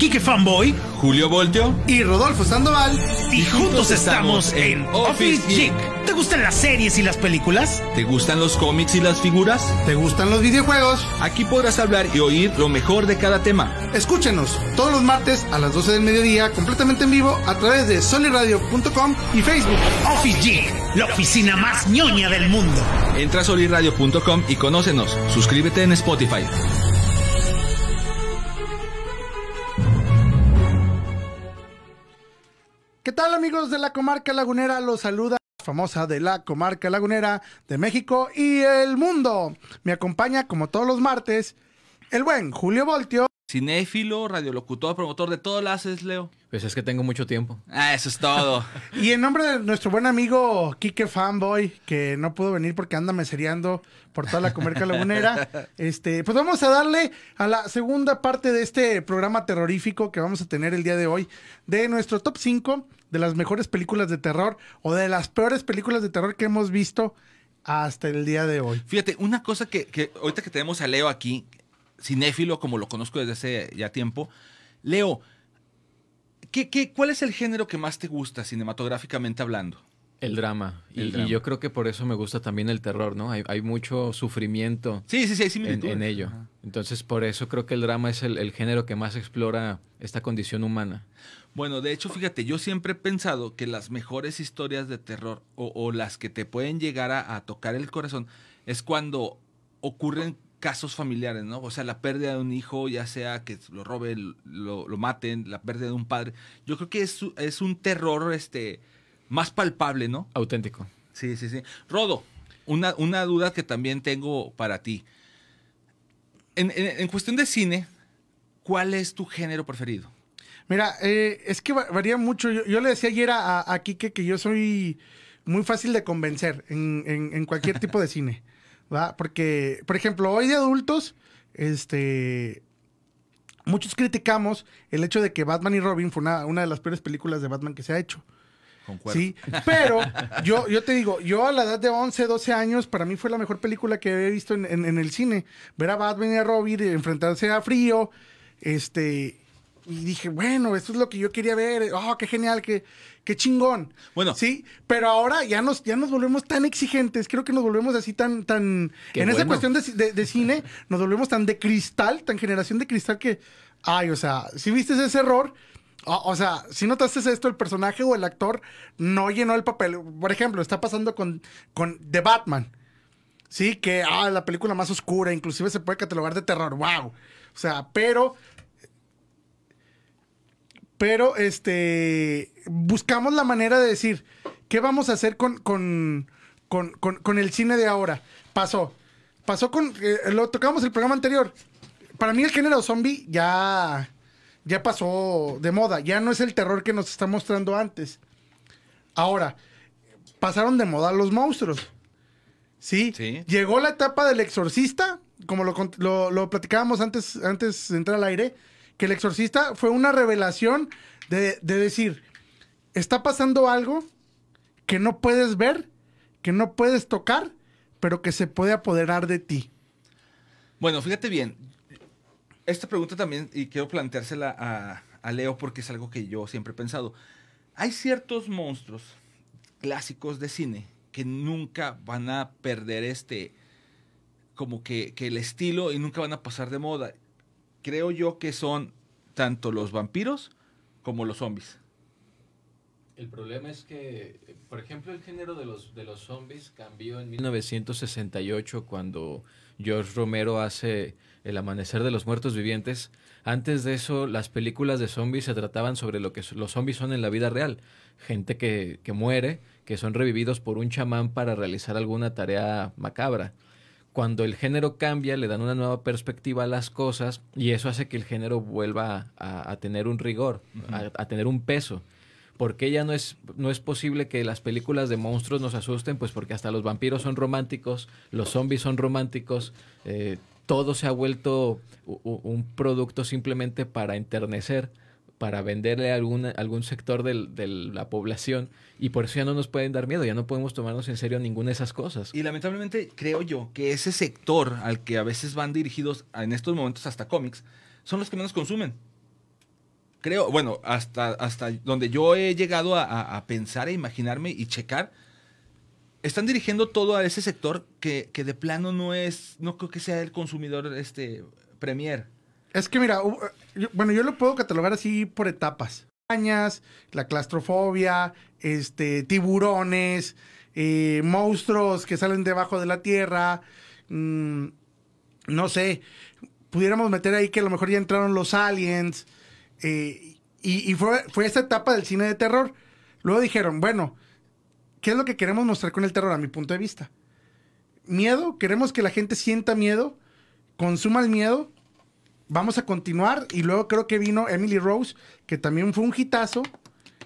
Kike Fanboy Julio Voltio y Rodolfo Sandoval. y juntos estamos en Office Geek. ¿Te gustan las series y las películas? ¿Te gustan los cómics y las figuras? ¿Te gustan los videojuegos? Aquí podrás hablar y oír lo mejor de cada tema. Escúchenos todos los martes a las 12 del mediodía completamente en vivo a través de soliradio.com y Facebook. Office Geek, la oficina más ñoña del mundo. Entra a solirradio.com y conócenos. Suscríbete en Spotify. ¿Qué tal amigos de la comarca lagunera? Los saluda la famosa de la comarca lagunera de México y el mundo. Me acompaña como todos los martes el buen Julio Voltio. Cinéfilo, radiolocutor, promotor de todo lo haces, Leo. Pues es que tengo mucho tiempo. Ah, eso es todo. Y en nombre de nuestro buen amigo Kike Fanboy, que no pudo venir porque anda mesereando por toda la comarca lagunera, este, pues vamos a darle a la segunda parte de este programa terrorífico que vamos a tener el día de hoy, de nuestro top 5 de las mejores películas de terror o de las peores películas de terror que hemos visto hasta el día de hoy. Fíjate, una cosa que, que ahorita que tenemos a Leo aquí, cinéfilo, como lo conozco desde hace ya tiempo. Leo, ¿qué, qué, cuál es el género que más te gusta cinematográficamente hablando? El drama. El y, drama. y yo creo que por eso me gusta también el terror, ¿no? Hay, hay mucho sufrimiento Sí, sí, sí, hay en, en ello. Entonces, por eso creo que el drama es el, el género que más explora esta condición humana. Bueno, de hecho, fíjate, yo siempre he pensado que las mejores historias de terror o, o las que te pueden llegar a, a tocar el corazón es cuando ocurren casos familiares, ¿no? O sea, la pérdida de un hijo, ya sea que lo roben, lo, lo maten, la pérdida de un padre. Yo creo que es, es un terror este, más palpable, ¿no? Auténtico. Sí, sí, sí. Rodo, una, una duda que también tengo para ti. En, en- en cuestión de cine, ¿cuál es tu género preferido? Mira, eh, es que va- varía mucho. Yo, yo le decía ayer a, a, Kike que yo soy muy fácil de convencer en, en- en cualquier tipo de cine. ¿va? Porque, por ejemplo, hoy de adultos, este. Muchos criticamos el hecho de que Batman y Robin fue una, una de las peores películas de Batman que se ha hecho. Concuerdo. Sí, pero yo, yo te digo, yo a la edad de 11, 12 años, para mí fue la mejor película que he visto en, en- en el cine. Ver a Batman y a Robin enfrentarse a frío, este, y dije, bueno, esto es lo que yo quería ver, oh, qué genial, qué, qué chingón. Bueno. sí, pero ahora ya nos, ya nos volvemos tan exigentes, creo que nos volvemos así tan, tan, Qué en esa cuestión de, de- de cine, nos volvemos tan de cristal, tan generación de cristal que, ay, o sea, si viste ese error, o, sea, si notaste esto, el personaje o el actor no llenó el papel. Por ejemplo, está pasando con, con The Batman. Sí, que, ah, la película más oscura, inclusive se puede catalogar de terror, wow. O sea, pero pero este buscamos la manera de decir qué vamos a hacer con, con, con, con- con el cine de ahora. Pasó. Pasó con. eh, lo tocamos el programa anterior. Para mí el género zombie ya. Ya pasó de moda. Ya no es el terror que nos está mostrando antes. Ahora, pasaron de moda los monstruos. ¿Sí? Sí. Llegó la etapa del exorcista, como lo, lo, lo platicábamos antes, antes de entrar al aire, que el exorcista fue una revelación de, de decir, está pasando algo que no puedes ver, que no puedes tocar, pero que se puede apoderar de ti. Bueno, fíjate bien. Esta pregunta también, y quiero planteársela a, Leo porque es algo que yo siempre he pensado. Hay ciertos monstruos clásicos de cine que nunca van a perder este, como que, que el estilo y nunca van a pasar de moda. Creo yo que son tanto los vampiros como los zombies. El problema es que, por ejemplo, el género de los, de los zombies cambió en 1968 cuando George Romero hace El Amanecer de los Muertos Vivientes. Antes de eso, las películas de zombies se trataban sobre lo que los zombies son en la vida real. Gente que, que muere, que son revividos por un chamán para realizar alguna tarea macabra. Cuando el género cambia, le dan una nueva perspectiva a las cosas y eso hace que el género vuelva a, a tener un rigor, a- a tener un peso. ¿Por qué ya no es, no es posible que las películas de monstruos nos asusten? Pues porque hasta los vampiros son románticos, los zombies son románticos, eh, todo se ha vuelto un producto simplemente para enternecer, para venderle a algún, sector de la población y por eso ya no nos pueden dar miedo, ya no podemos tomarnos en serio ninguna de esas cosas. Y lamentablemente creo yo que ese sector al que a veces van dirigidos en estos momentos hasta cómics son los que menos consumen. creo, bueno, hasta, hasta donde yo he llegado a, a- a pensar, e imaginarme y checar, están dirigiendo todo a ese sector que, que de plano no es, no creo que sea el consumidor este premier. Es que mira, yo- bueno, yo lo puedo catalogar así por etapas. Arañas, la claustrofobia, este, tiburones, eh, monstruos que salen debajo de la tierra, mm, no sé, pudiéramos meter ahí que a lo mejor ya entraron los aliens, eh, y, y fue, fue esa etapa del cine de terror. Luego dijeron, bueno, ¿qué es lo que queremos mostrar con el terror a mi punto de vista? Miedo, queremos que la gente sienta miedo, consuma el miedo, vamos a continuar. Y luego creo que vino Emily Rose, que también fue un hitazo,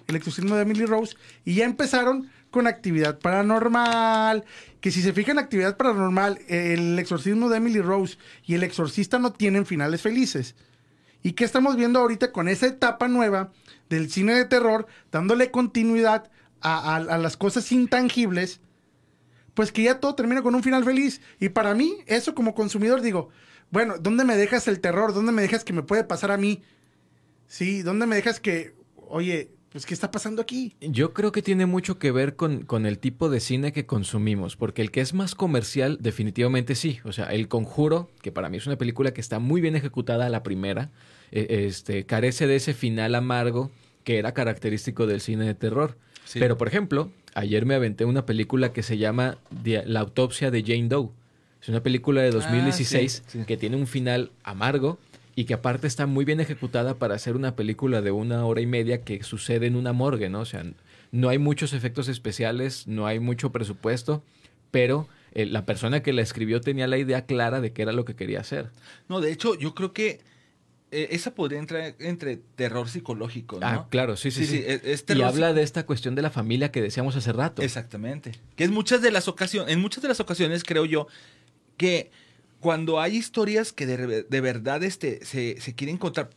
el exorcismo de Emily Rose. Y ya empezaron con actividad paranormal. Que si se fijan, actividad paranormal, el exorcismo de Emily Rose y el exorcista no tienen finales felices. ¿Y qué estamos viendo ahorita con esa etapa nueva del cine de terror, dándole continuidad a, las cosas intangibles? Pues que ya todo termina con un final feliz. Y para mí, eso como consumidor, digo, bueno, ¿dónde me dejas el terror? ¿Dónde me dejas que me puede pasar a mí? Sí, ¿dónde me dejas que, oye, pues, ¿qué está pasando aquí? Yo creo que tiene mucho que ver con, el tipo de cine que consumimos, porque el que es más comercial, definitivamente sí. O sea, El Conjuro, que para mí es una película que está muy bien ejecutada a la primera, eh, este, carece de ese final amargo que era característico del cine de terror. Sí. Pero, por ejemplo, ayer me aventé una película que se llama La autopsia de Jane Doe. Es una película de 2016 sí, sí. que tiene un final amargo y que aparte está muy bien ejecutada para hacer una película de una hora y media que sucede en una morgue, ¿no? O sea, no hay muchos efectos especiales, no hay mucho presupuesto, pero eh, la persona que la escribió tenía la idea clara de qué era lo que quería hacer. No, de hecho, yo creo que eh, esa podría entrar entre terror psicológico, ¿no? Ah, claro, sí, sí, sí. es, es y habla de esta cuestión de la familia que decíamos hace rato. Exactamente. Que es muchas de las ocasiones, en muchas de las ocasiones creo yo que cuando hay historias que de, de verdad este, se, se quieren contar,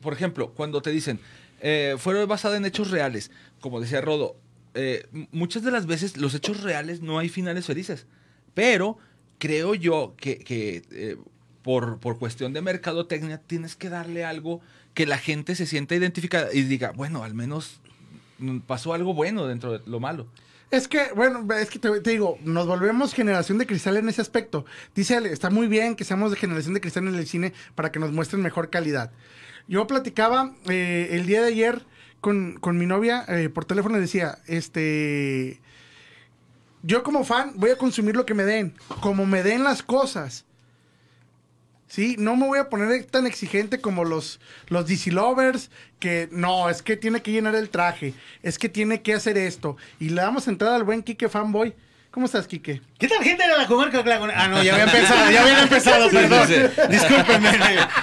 por ejemplo, cuando te dicen, eh, fueron basadas en hechos reales, como decía Rodo, eh, muchas de las veces los hechos reales no hay finales felices, pero creo yo que, que, eh, por, por cuestión de mercadotecnia tienes que darle algo que la gente se sienta identificada y diga, bueno, al menos pasó algo bueno dentro de lo malo. Es que, bueno, es que te, digo, nos volvemos generación de cristal en ese aspecto. Dice está muy bien que seamos de generación de cristal en el cine para que nos muestren mejor calidad. Yo platicaba eh, el día de ayer con, con mi novia eh, por teléfono y decía, este, yo como fan voy a consumir lo que me den, como me den las cosas. Sí, no me voy a poner tan exigente como los, los DC Lovers, que no, es que tiene que llenar el traje, es que tiene que hacer esto. Y le damos entrada al buen Kike Fanboy. ¿Cómo estás, Kike? ¿Qué tal, gente de la comarca Ah, no, ya había empezado, ya habían empezado, perdón. sí, Discúlpenme,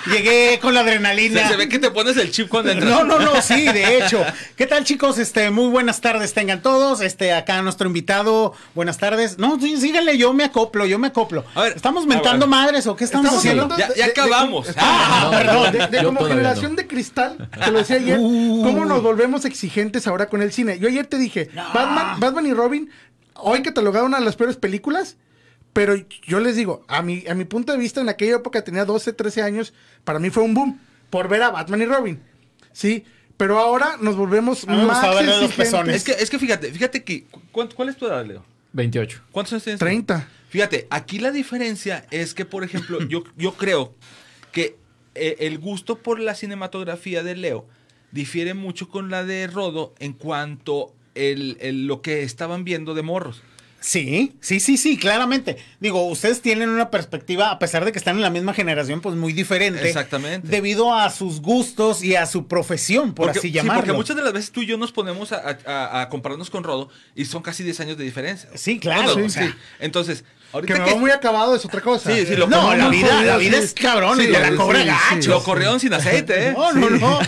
llegué con la adrenalina. se ve que te pones el chip cuando entras. No, no, no, sí, de hecho. ¿Qué tal, chicos? Este, muy buenas tardes tengan todos. Este, acá nuestro invitado, buenas tardes. No, sí, síganle, yo me acoplo, yo me acoplo. A ver, ¿Estamos a mentando ver. madres o qué estamos, Estamos haciendo? Ya- ya acabamos. Ah, No, perdón. De, como generación no. de cristal, te lo decía ayer, Uh. cómo nos volvemos exigentes ahora con el cine. Yo ayer te dije, Batman, Batman y Robin, hoy catalogaron una de las peores películas, pero yo les digo, a mi, a mi punto de vista, en aquella época tenía 12, 13 años, para mí fue un boom por ver a Batman y Robin. Sí, pero ahora nos volvemos más exigentes. pezones. Es que, es que fíjate, fíjate que. ¿cuál, cuál es tu edad, Leo? 28. ¿Cuántos años tienes? 30. Fíjate, aquí la diferencia es que, por ejemplo, yo, yo creo que eh, el gusto por la cinematografía de Leo difiere mucho con la de Rodo en cuanto el, el- lo que estaban viendo de morros. Sí, sí, sí, sí, claramente. Digo, ustedes tienen una perspectiva, a pesar de que están en la misma generación, pues muy diferente. Exactamente. Debido a sus gustos y a su profesión, por Porque, así sí, llamarlo. porque muchas de las veces tú y yo nos ponemos a, a- a compararnos con Rodo y son casi 10 años de diferencia. Sí, claro, Bueno, o sea. sí. Entonces, Que me que, va muy acabado es otra cosa. Sí, sí, lo No, la vida, la vida sí. es cabrón y Sí, te la cobra sí, gacho. sí. lo corrieron sin aceite, ¿eh? No, no, no.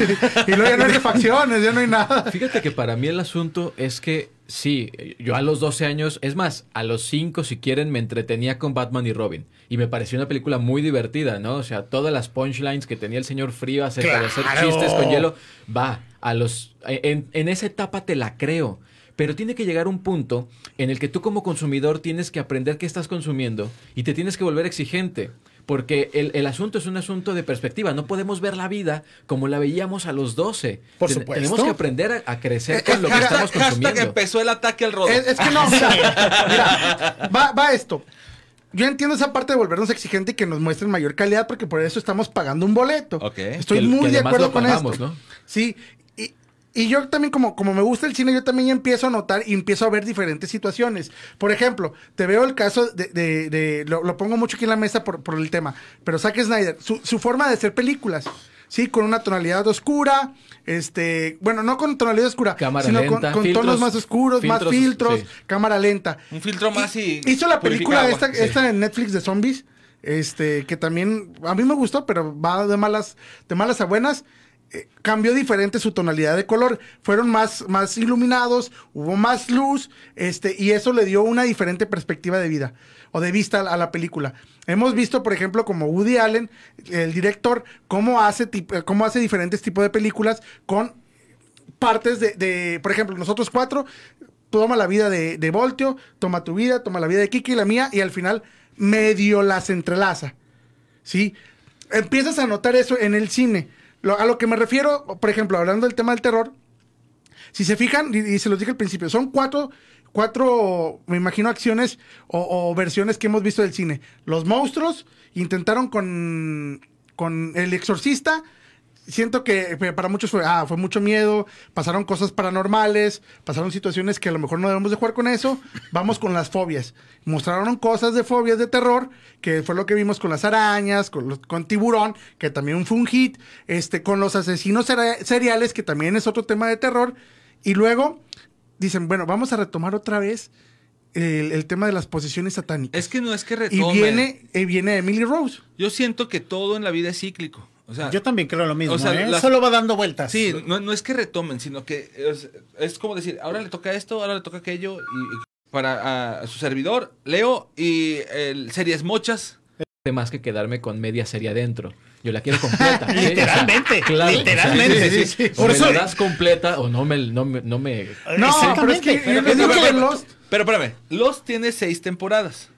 y luego ya no hay refacciones, ya no hay nada. Fíjate que para mí el asunto es que sí, yo a los 12 años, es más, a los 5 si quieren me entretenía con Batman y Robin y me pareció una película muy divertida, ¿no? O sea, todas las punchlines que tenía el señor Frío acerca de hacer chistes con hielo, va, a los en, en esa etapa te la creo. Pero tiene que llegar un punto en el que tú como consumidor tienes que aprender qué estás consumiendo y te tienes que volver exigente. Porque el, el asunto es un asunto de perspectiva. No podemos ver la vida como la veíamos a los 12. Por supuesto. Tenemos que aprender a, a crecer Eh, con lo que Hashtag- estamos consumiendo. empezó el ataque al rodo. Es, es que no, mira, mira, va, va esto. Yo entiendo esa parte de volvernos exigente y que nos muestren mayor calidad porque por eso estamos pagando un boleto. Ok. Estoy Que- muy que de acuerdo lo con pagamos, esto. ¿no? Sí, y, yo también como, como me gusta el cine, yo también empiezo a notar y empiezo a ver diferentes situaciones. Por ejemplo, te veo el caso de, de- de- lo, lo pongo mucho aquí en la mesa por, por el tema, pero Zack Snyder, su, su forma de hacer películas, sí, con una tonalidad oscura, este, bueno, no con tonalidad oscura, Cámara sino con, lenta, con filtros, tonos más oscuros, más filtros, filtros, sí. cámara lenta. Un filtro más y Hizo la película esta. Sí. esta en Netflix de zombies, este, que también a mí me gustó, pero va de malas, de malas a buenas. Eh, cambió diferente su tonalidad de color. Fueron más, más iluminados, hubo más luz, este, y eso le dio una diferente perspectiva de vida o de vista a la, película. Hemos visto, por ejemplo, como Woody Allen, el director, cómo hace, eh, cómo hace diferentes tipos de películas con partes de, de, por ejemplo, nosotros cuatro, toma la vida de, de Voltio, toma tu vida, toma la vida de Kiki y la mía, y al final medio las entrelaza. ¿Sí? Empiezas a notar eso en el cine. Lo- a lo que me refiero, por ejemplo, hablando del tema del terror, si se fijan, y, se los dije al principio, son cuatro, cuatro, me imagino, acciones o, o versiones que hemos visto del cine. Los monstruos intentaron con, con el exorcista. Siento que eh, para muchos fue, ah, fue mucho miedo, pasaron cosas paranormales, pasaron situaciones que a lo mejor no debemos de jugar con eso. Vamos con las fobias. Mostraron cosas de fobias de terror, que fue lo que vimos con las arañas, con, los- con tiburón, que también fue un hit, este, con los asesinos seri- seriales, que también es otro tema de terror. Y luego dicen, bueno, vamos a retomar otra vez el, el tema de las posesiones satánicas. Es que no es que y retome. viene, y viene Emily Rose. Yo siento que todo en la vida es cíclico. O sea, Yo también creo lo mismo. O sea, ¿eh? las- Solo va dando vueltas. sí, no, no es que retomen, sino que es, es como decir, ahora le toca esto, ahora le toca aquello. Y, y para a, su servidor, Leo y el series mochas. más que quedarme con media serie adentro. Yo la quiero completa. ¿sí? Literalmente, O sea, claro, literalmente, o sea, sí, sí. O Por me eso- la das completa o no me, no me, no me- No, pero es que Pero- pero- pero- Lost- Pero espérame, Lost tiene seis temporadas.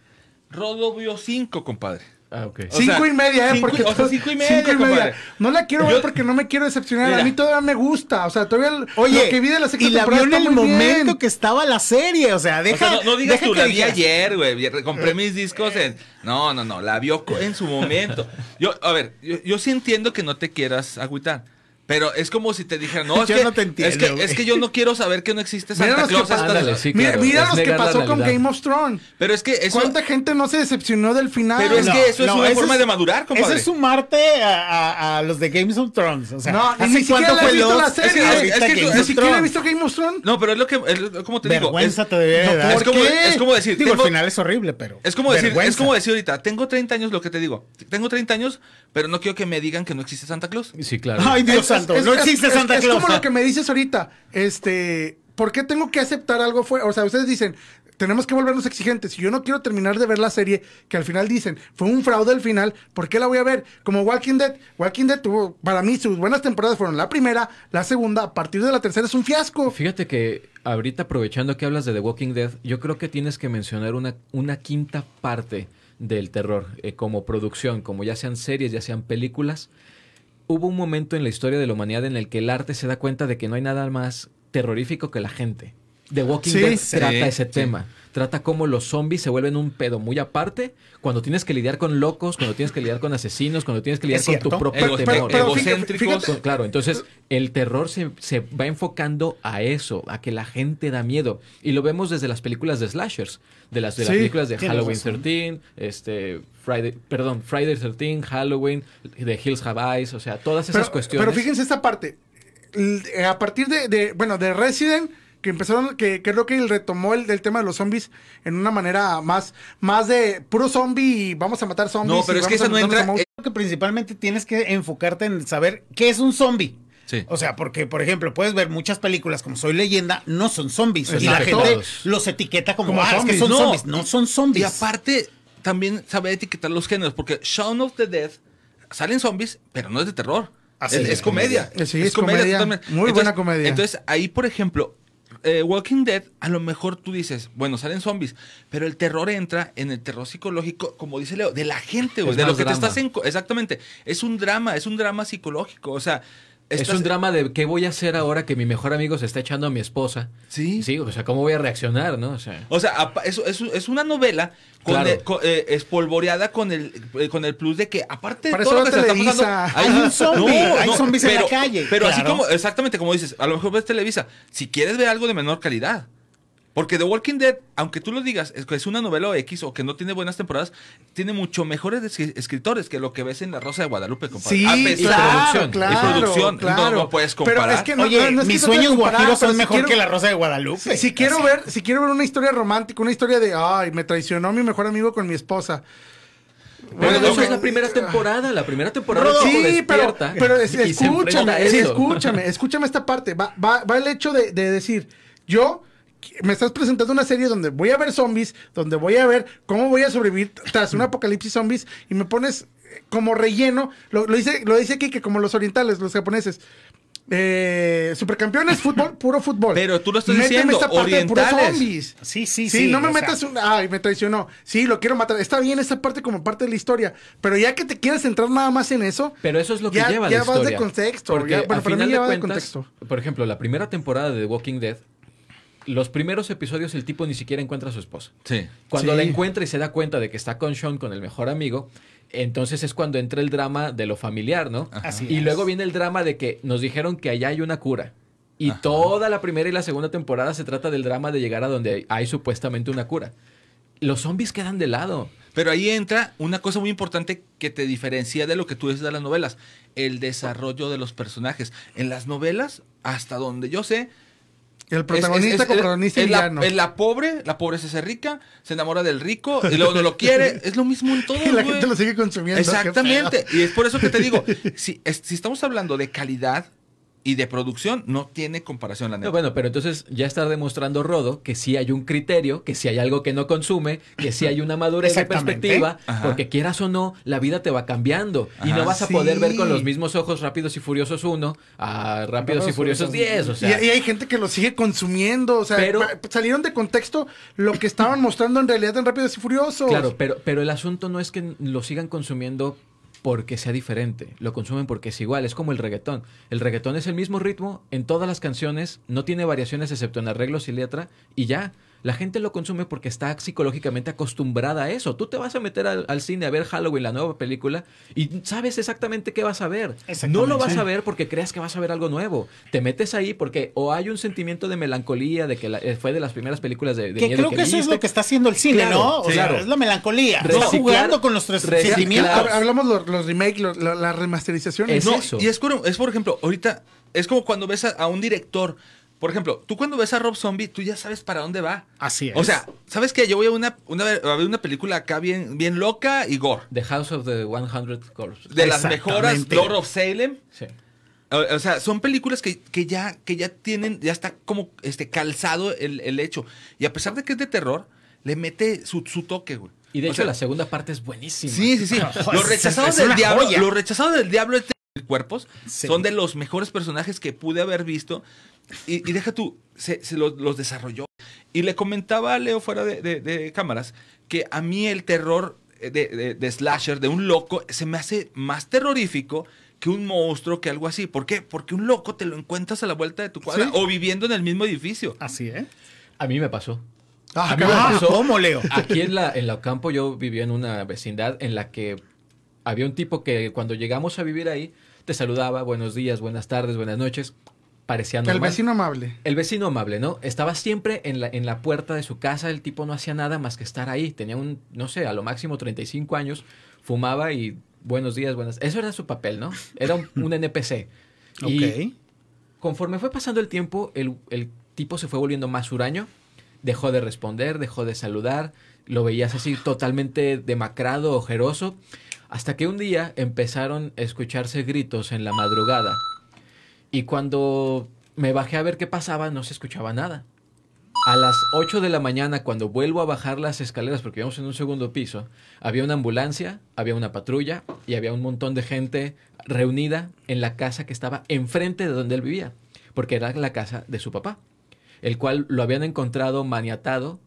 Rodo vio cinco, compadre. Ah, ok. O Cinco sea, y media, ¿eh? cinco- Porque o sea, todo- cinco y media, cinco compadre. No la quiero ver Yo- porque no me quiero decepcionar. Mira. a mí todavía me gusta. O sea, todavía Oye, lo que vi de la sexta y la vio en el momento bien. que estaba la serie. O sea, O deja. sea, no, no digas deja tú, que la vi ayer, güey. Compré mis discos en. No, no, no, la vio en su momento. Yo, a ver, yo, yo sí entiendo que no te quieras agüitar. Pero es como si te dijeran, no, es, Yo que, no te entiendo, es, que, güey. es que yo no quiero saber que no existe Mira Santa Claus. Ándale, sí, Mira, claro. mira Es los que pasó con. Game of Thrones. Pero es que eso. ¿Cuánta gente no se decepcionó del final? Pero es No, que eso es una forma es- de madurar, compadre. Ese es sumarte a, a- a los de Games of Thrones. O sea, No, ¿hace ni siquiera fue visto la serie. Es que- que- Ni siquiera he visto Game of Thrones. No, pero es lo que. es como te digo. Vergüenza te debe es, como, decir. Digo, al final es horrible, pero. Es como decir, es como decir ahorita, tengo 30 años, lo que te digo. Tengo 30 años, pero no quiero que me digan que no existe Santa Claus. Sí, claro. Ay, Dios santo, es- no existe es- Santa es Claus. como lo que me dices ahorita. Este, ¿por qué tengo que aceptar algo fuera? O sea, ustedes dicen, tenemos que volvernos exigentes. Si yo no quiero terminar de ver la serie, que al final dicen, fue un fraude al final, ¿por qué la voy a ver? Como Walking Dead. Walking Dead tuvo, para mí, sus buenas temporadas fueron la primera, la segunda, a partir de la tercera es un fiasco. Fíjate que ahorita aprovechando que hablas de The Walking Dead, yo creo que tienes que mencionar una, una quinta parte del terror eh, como producción, como ya sean series, ya sean películas. Hubo un momento en la historia de la humanidad en el que el arte se da cuenta de que no hay nada más terrorífico que la gente. The Walking Sí, Dead sí, trata ese sí. tema. Trata cómo los zombies se vuelven un pedo muy aparte cuando tienes que lidiar con locos, cuando tienes que lidiar con asesinos, cuando tienes que lidiar con tu propio Ego- temor. pero egocéntricos. fíjate- Claro, entonces el terror se, se va enfocando a eso, a que la gente da miedo. Y lo vemos desde las películas de slashers, de las, de las Sí, películas de Halloween razón. 13, este, Friday, perdón, Friday 13, Halloween, de Hills Have Eyes, o sea, todas esas pero, cuestiones. pero fíjense esta parte. Eh, A partir de, de- bueno, de Resident, que empezaron, que creo que él retomó el, el tema de los zombies en una manera más, más de puro zombie y vamos a matar zombies. No, pero y es que vamos a esa no entra-. Creo que principalmente tienes que enfocarte en saber qué es un zombie. Sí. O sea, porque, por ejemplo, puedes ver muchas películas como Soy Leyenda, no son zombies. Y la gente los etiqueta como, Como ah, es que zombies. son No. zombies. No son Y zombies. aparte, también sabe etiquetar los géneros, porque Shaun of the Dead salen zombies, pero no es de terror. Así es, es, es comedia. comedia. Sí, es comedia. Muy buena comedia. Entonces, ahí, por ejemplo, eh, Walking Dead, a lo mejor tú dices, bueno, salen zombies, pero el terror entra en el terror psicológico, como dice Leo, de la gente, güey, de lo que te estás en... Exactamente, es un drama, es un drama psicológico, o sea... Es un drama de qué voy a hacer ahora que mi mejor amigo se está echando a mi esposa. Sí. Sí, o sea, ¿cómo voy a reaccionar, no? O sea, O sea, apa- es, es- es una novela con Claro. el- con- eh, espolvoreada con el, eh, con el plus de que, aparte de todo eso lo que se está pasando, Hay un zombie, hay zombies en la calle, Pero así como, exactamente como dices, a lo mejor ves Televisa, si quieres ver algo de menor calidad. Porque The Walking Dead, aunque tú lo digas, es que es una novela X o que no tiene buenas temporadas, tiene mucho mejores es- escritores que lo que ves en La Rosa de Guadalupe, compadre. Sí, A pesar- y claro, producción, y claro, producción, claro. no- no puedes Pero comparar. es que no, Oye, no- no es mis no sueños guajiros pero son si mejor quiero- que la Rosa de Guadalupe. Si, si quiero ver, si quiero ver una historia romántica, una historia de, ay, me traicionó mi mejor amigo con mi esposa. Bueno, Bueno, eso no, es la primera temporada. La primera temporada tipo sí, pero, pero es- escúchame, escúchame, escúchame esta parte. Va, va, va el hecho de, de decir, yo me estás presentando una serie donde voy a ver zombies, donde voy a ver cómo voy a sobrevivir tras un apocalipsis zombies y me pones eh, como relleno, lo, lo dice, lo dice aquí que como los orientales, los japoneses. Eh, supercampeones, fútbol, puro fútbol. Pero tú lo estás Méteme diciendo, esta parte de puros orientales. zombies. Sí, sí, Sí, sí. no me sea, metas un. Ay, me traicionó. Sí, lo quiero matar. Está bien esa parte como parte de la historia. Pero ya que te quieres centrar nada más en eso. Pero eso es lo que ya, lleva ya la vas historia. de contexto. Porque ya- bueno, para mí de ya va de cuentas, contexto. por ejemplo, la primera temporada de The Walking Dead, los primeros episodios el tipo ni siquiera encuentra a su esposa. Sí. Cuando Sí. la encuentra y se da cuenta de que está con Sean, con el mejor amigo, entonces es cuando entra el drama de lo familiar, ¿no? Así y es. luego viene el drama de que nos dijeron que allá hay una cura. Y Ajá. toda la primera y la segunda temporada se trata del drama de llegar a donde hay supuestamente una cura. Los zombies quedan de lado. Pero ahí entra una cosa muy importante que te diferencia de lo que tú dices de las novelas, el desarrollo de los personajes. En las novelas, hasta donde yo sé, El protagonista es- es- es la, villano. es la pobre, la pobre se hace rica, se enamora del rico y luego no lo quiere. Es lo mismo en todo. Y la gente lo sigue consumiendo. Exactamente. Y es por eso que te digo, si estamos hablando de calidad y de producción, no tiene comparación la neta. No, bueno, pero entonces ya está demostrando Rodo que sí hay un criterio, que sí hay algo que no consume, que sí hay una madurez de perspectiva, Ajá. porque quieras o no, la vida te va cambiando y no vas a poder ver con los mismos ojos Rápidos y Furiosos 1 a Rápidos y Furiosos Furiosos 10, o sea, y, y hay gente que lo sigue consumiendo. O sea, Pero- salieron de contexto lo que estaban mostrando en realidad en Rápidos y Furiosos. claro, pero, pero el asunto no es que lo sigan consumiendo porque sea diferente, lo consumen porque es igual, es como el reggaetón. El reggaetón es el mismo ritmo en todas las canciones, no tiene variaciones excepto en arreglos y letra, y ya. La gente lo consume porque está psicológicamente acostumbrada a eso. Tú te vas a meter al, al cine a ver Halloween, la nueva película, y sabes exactamente qué vas a ver. Exactamente. No lo vas a ver porque creas que vas a ver algo nuevo. Te metes ahí porque o hay un sentimiento de melancolía de que la- eh, fue de las primeras películas de, de Que miedo creo que, eso es lo que está haciendo el cine, Claro, ¿no? O sí, sea, claro. es la melancolía. Está Reciclar- jugando con nuestros reciclar- sentimientos. Hab- Hablamos los, los remakes, los- la- las remasterizaciones. Es no, eso. y es, es por ejemplo, ahorita es como cuando ves a, a un director. Por ejemplo, tú cuando ves a Rob Zombie, tú ya sabes para dónde va. Así es. O sea, ¿sabes qué? Yo voy a una, una, a ver una película acá bien, bien loca y gore. The House of the 100 Corpses. De las mejoras. Lord of Salem. Sí. O, o sea, son películas que, que ya, que ya tienen, ya está como este calzado el, el hecho. Y a pesar de que es de terror, le mete su, su toque, güey. Y de O hecho sea, la segunda parte es buenísima. Sí, sí, sí. Los rechazados del diablo, los rechazados del diablo de cuerpos Sí. son de los mejores personajes que pude haber visto. Y, y deja tú, se, se los, los desarrolló. Y le comentaba a Leo fuera de, de- de cámaras que a mí el terror de, de- de slasher, de un loco, se me hace más terrorífico que un monstruo, que algo así. ¿Por qué? Porque un loco te lo encuentras a la vuelta de tu cuadra Sí. o viviendo en el mismo edificio. Así, ¿eh? A mí me pasó. Ah, A mí me Ah, pasó. ¿cómo, Leo? Aquí en la, en la Ocampo yo vivía en una vecindad en la que había un tipo que cuando llegamos a vivir ahí te saludaba, buenos días, buenas tardes, buenas noches. Parecía el normal. vecino amable. El vecino amable, ¿no? Estaba siempre en la, en la puerta de su casa, el tipo no hacía nada más que estar ahí. Tenía un, no sé, a lo máximo 35 años, fumaba y buenos días, buenas... Eso era su papel, ¿no? Era un, un NPC. Y Ok. conforme fue pasando el tiempo, el, el tipo se fue volviendo más huraño, dejó de responder, dejó de saludar, lo veías así totalmente demacrado, ojeroso, hasta que un día empezaron a escucharse gritos en la madrugada. Y cuando me bajé a ver qué pasaba, no se escuchaba nada. A las 8 de la mañana, cuando vuelvo a bajar las escaleras, porque íbamos en un segundo piso, había una ambulancia, había una patrulla y había un montón de gente reunida en la casa que estaba enfrente de donde él vivía, porque era la casa de su papá. el cual lo habían encontrado maniatado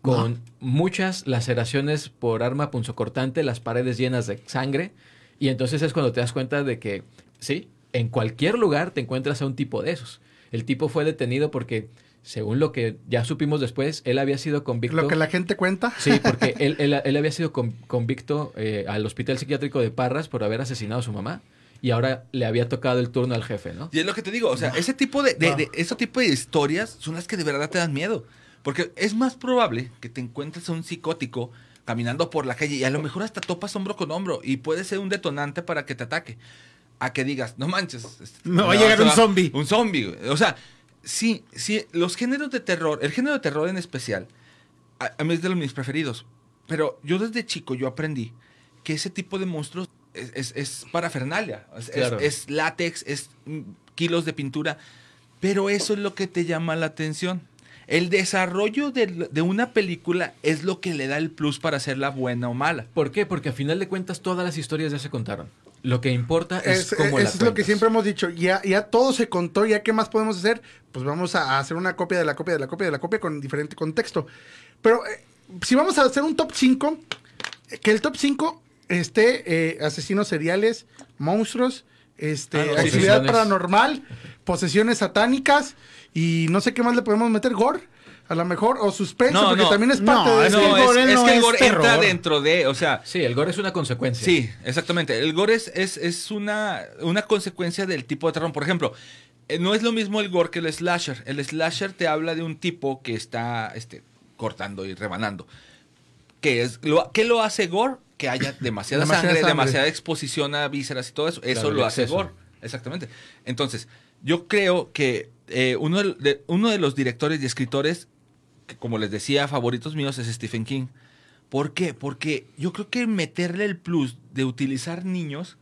con muchas laceraciones por arma punzocortante, las paredes llenas de sangre, y entonces es cuando te das cuenta de que, sí, en cualquier lugar te encuentras a un tipo de esos. El tipo fue detenido porque, según lo que ya supimos después, él había sido convicto. Lo que la gente cuenta. Sí, porque él, él- él había sido con- convicto eh, al hospital psiquiátrico de Parras por haber asesinado a su mamá y ahora le había tocado el turno al jefe, ¿no? Y es lo que te digo, o sea, ese tipo de, de- de- ese tipo de historias son las que de verdad te dan miedo. Porque es más probable que te encuentres a un psicótico caminando por la calle y a lo mejor hasta topas hombro con hombro y puede ser un detonante para que te ataque. A que digas, no manches. este, Me va a llegar un zombie. Un zombie. güey. O sea, sí, sí, los géneros de terror, el género de terror en especial, a, a mí es de los mis preferidos. Pero yo desde chico yo aprendí que ese tipo de monstruos es, es, es parafernalia. Es, Claro. es látex, es kilos de pintura. Pero eso es lo que te llama la atención. El desarrollo de, de una película es lo que le da el plus para hacerla buena o mala. ¿Por qué? Porque a final de cuentas todas las historias ya se contaron. Lo que importa es, Es- cómo eso la es lo que siempre hemos dicho. Ya, ya todo se contó, ya qué más podemos hacer. Pues vamos a hacer una copia de la copia de la copia de la copia con diferente contexto. Pero eh, si vamos a hacer un top 5, que el top 5 esté eh, asesinos seriales, monstruos, este, Ah, no, actividad paranormal, posesiones satánicas y no sé qué más le podemos meter, gore, a lo mejor, o suspenso, No, porque no. también es No, parte de es eso. que el gore es, no que el es gore entra terror. dentro de, o sea, Sí, el gore es una consecuencia. Sí, exactamente. El gore es, es, es una, una consecuencia del tipo de terror. Por ejemplo, eh, no es lo mismo el gore que el slasher. El slasher te habla de un tipo que está este, cortando y rebanando. ¿Qué, es, lo, ¿Qué lo hace gore? Que haya demasiada, Demasiada sangre, sangre. demasiada exposición a vísceras y todo eso. Eso Claro, lo hace gore. Exactamente. Entonces, yo creo que eh, uno, de, de- uno de los directores y escritores, que como les decía, favoritos míos es Stephen King. ¿Por qué? Porque yo creo que meterle el plus de utilizar niños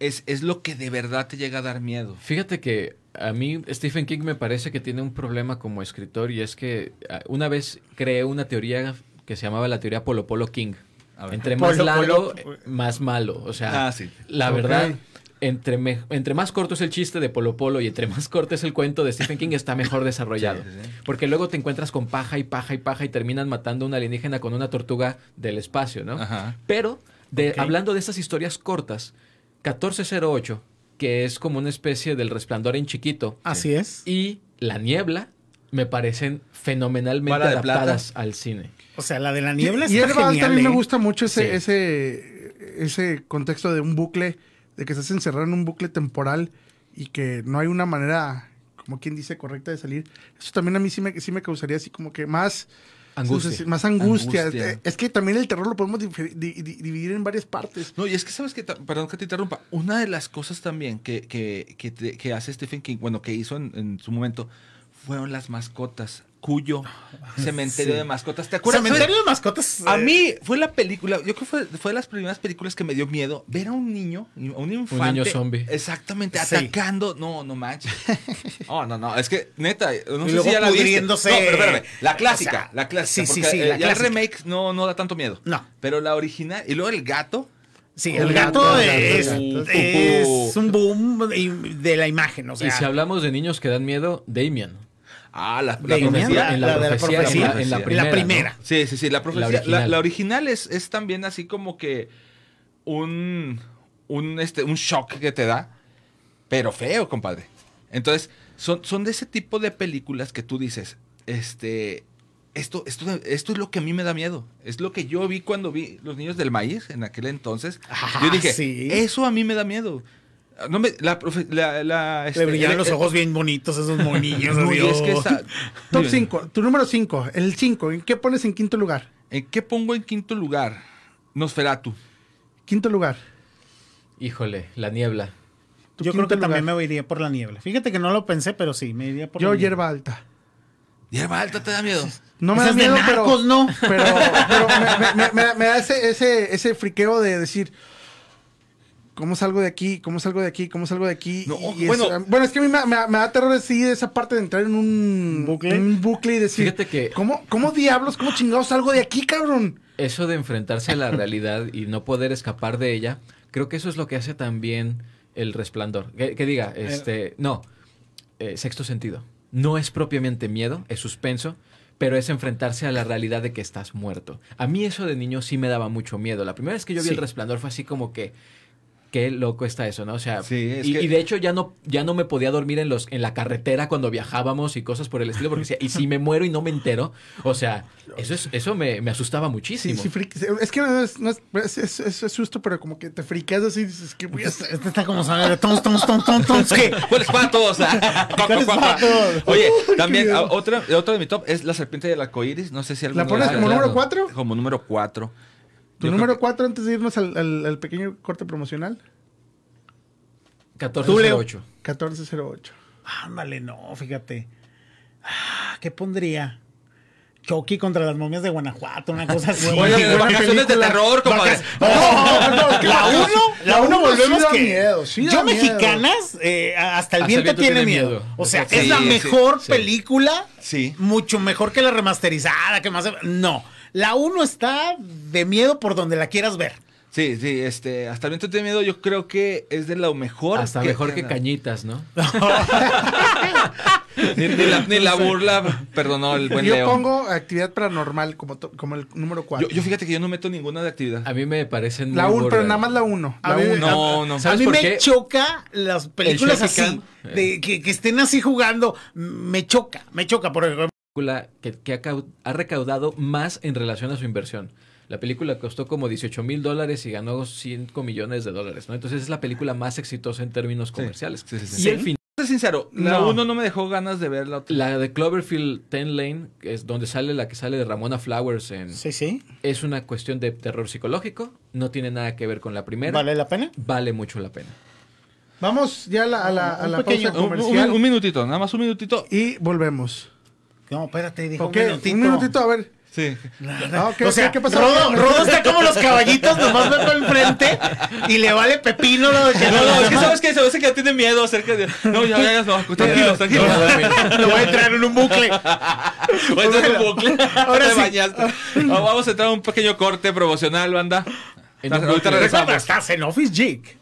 es, es lo que de verdad te llega a dar miedo. Fíjate que a mí Stephen King me parece que tiene un problema como escritor y es que ah, una vez creé una teoría que se llamaba la teoría Polo Polo King. A ver. Entre Polo, más largo, Polo. más malo. O sea, Ah, sí. la verdad, entre, me- entre más corto es el chiste de Polo Polo y entre más corto es el cuento de Stephen King, está mejor desarrollado. Sí, sí, sí. Porque luego te encuentras con paja y paja y paja y terminan matando a un alienígena con una tortuga del espacio, ¿no? Ajá. Pero, de, hablando de estas historias cortas, 1408, que es como una especie del resplandor en chiquito, Así es. y La Niebla, me parecen fenomenalmente adaptadas al cine. O sea, la de la niebla y está Alta genial. a mí me ¿eh? gusta mucho ese, Sí. ese, ese contexto de un bucle, de que estás encerrado en un bucle temporal y que no hay una manera, como quien dice, correcta de salir. Eso también a mí sí me, sí me causaría así como que más Angustia. Más angustia. Angustia. Eh, Es que también el terror lo podemos dividir en varias partes. No, y es que sabes que, perdón que te interrumpa, una de las cosas también que, que, que, te- que hace Stephen King, bueno, que hizo en, en su momento, fueron las mascotas. Cuyo cementerio Sí. de mascotas. ¿Te acuerdas? Cementerio de mascotas. A eh, mí fue la película, yo creo que fue, fue de las primeras películas que me dio miedo ver a un niño, a un infante. niño zombie. Exactamente, Sí. atacando. No, no manches. Oh, no, no, es que neta, no Y sé si ya la viste. pudriéndose. No, pero espérame, la O clásica, sea, la clásica. sí, sí, porque, sí, eh, la ya el remake no, no da tanto miedo. No. Pero la original, y luego el gato. Sí, El el gato, es, gato, es un boom de la imagen. O sea, y si hablamos de niños que dan miedo, Damien. Ah, la, la de- profecía. en la de profecía, en la- en la primera, la primera. ¿no? Sí, sí, sí, la profecía. La original. la original, es, es también así como que un, un, este, un shock que te da, pero feo, compadre. Entonces, son, son de ese tipo de películas que tú dices, este, esto, esto, esto es lo que a mí me da miedo. Es lo que yo vi cuando vi Los Niños del Maíz en aquel entonces. Ah, yo dije, sí. eso a mí me da miedo. No me, la, profe- la, la, le este, brillan el- los ojos bien bonitos esos monillos. No, y así, es que está- Top Dime. 5, tu número 5, el 5, ¿en qué pones en quinto lugar? ¿En qué pongo en quinto lugar? Nosferatu. Quinto lugar. Híjole, La Niebla. Yo creo que también me iría por la niebla. Fíjate que no lo pensé, pero sí, me iría por Yo, la niebla. hierba alta. Hierba alta te da miedo. No me da de miedo, narcos, pero, no. pero, pero me, me- me- me da ese, ese, ese friqueo de decir, ¿cómo salgo de aquí? ¿Cómo salgo de aquí? ¿Cómo salgo de aquí? No, Y es- bueno. bueno, es que a mí me, me- me da terror sí esa parte de entrar en un ¿Bucle? un bucle y decir, Fíjate que- ¿cómo, ¿cómo diablos, cómo chingados salgo de aquí, cabrón? Eso de enfrentarse a la realidad y no poder escapar de ella, creo que eso es lo que hace también el resplandor. Que, que diga, este, no, eh, sexto sentido. no es propiamente miedo, es suspenso, pero es enfrentarse a la realidad de que estás muerto. A mí eso de niño sí me daba mucho miedo. La primera vez que yo vi Sí. El Resplandor fue así como que qué loco está eso, ¿no? O sea, Sí, es y, que- y de hecho ya no ya no me podía dormir en los en la carretera cuando viajábamos y cosas por el estilo porque decía, y si me muero y no me entero, o sea, eso es eso me, me asustaba muchísimo. sí, es que no es, no es, es, es- es- es susto, pero como que te friqueas así y dices, ¿qué voy a? Este está como saber, tons, tons, tons, tons, tons, ¿qué? ¿Cuáles patos? ¿Cuáles patos? Oye, también ah, otra, otra de mi top es la serpiente del arcoíris. No sé si alguno ¿La pones como número cuatro? Como número 4. ¿Tu número 4 antes de irnos al, al- al pequeño corte promocional? 1408. 1408. Ándale, no, fíjate. Ah, ¿Qué pondría? Chucky contra las momias de Guanajuato, una cosa así. Oye, buena vacaciones de terror, compadre. No, no, que La 1, la la 1 uno volvemos sí da que miedo, sí da yo miedo. mexicanas eh, hasta el viento, tiene, miedo. O sea, Sí, es la sí, mejor sí. película, Sí. mucho mejor que la remasterizada, que más no. La 1 está de miedo por donde la quieras ver. Sí, sí, este, hasta el viento tiene miedo, yo creo que es de lo mejor. Hasta mejor que Cañitas, ¿no? Ni, ni la, ni la burla perdonó el buen Yo Leo. pongo actividad paranormal como, to- como el número 4. Yo, yo fíjate que yo no meto ninguna de actividad. A mí me parecen la muy 1, pero nada más la 1. A La mí- 1. No, no. A ¿Sabes mí por me qué? choca las películas así, de que, que estén así jugando. Me choca, me choca. Por ejemplo, película que, que ha, cau- ha recaudado más en relación a su inversión. La película costó como 18 mil dólares y ganó 5 millones de dólares, ¿no? Entonces es la película más exitosa en términos comerciales. sí, sí, sí. Y el sincero, la No. 1 no me dejó ganas de ver la otra. la de Cloverfield 10 Lane, que es donde sale la que sale de Ramona Flowers, en, sí, sí. es una cuestión de terror psicológico, no tiene nada que ver con la primera, ¿Vale la pena? vale mucho la pena. Vamos ya a la, a la, a Un la pequeño- pausa Un, un- comercial un minutito, nada más un minutito. y volvemos. No, espérate, dijo Ok, un minutito. un minutito, a ver. Sí. Ah, ok, o sea, ok, ¿qué pasó? Rodo, Rodo está como los caballitos, nomás ve para enfrente y le vale pepino lo de que No, no, es que sabes que se ve que ya tiene miedo acerca de. No, ya, ya, ya, no, tranquilos, tranquilos. Lo voy a entrar en un bucle. Voy a entrar en un bucle. Ahora Te sí. bañaste. Ah, Vamos a entrar a un pequeño corte promocional, banda. En Ahorita regresamos. Estás en Office Geek.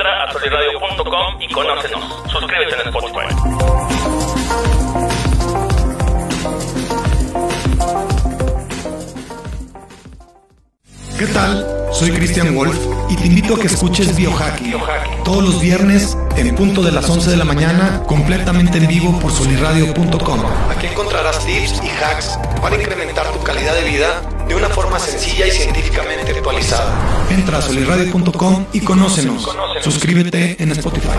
Entra a solirradio.com y conócenos. Suscríbete en Spotify. ¿Qué tal? Soy Cristian Wolf y te invito a que escuches Biohacking todos los viernes en punto de las 11 de la mañana completamente en vivo por soliradio.com. Aquí encontrarás tips y hacks para incrementar tu calidad de vida de una forma sencilla y científicamente actualizada. Entra a soliradio.com y conócenos. Suscríbete en Spotify.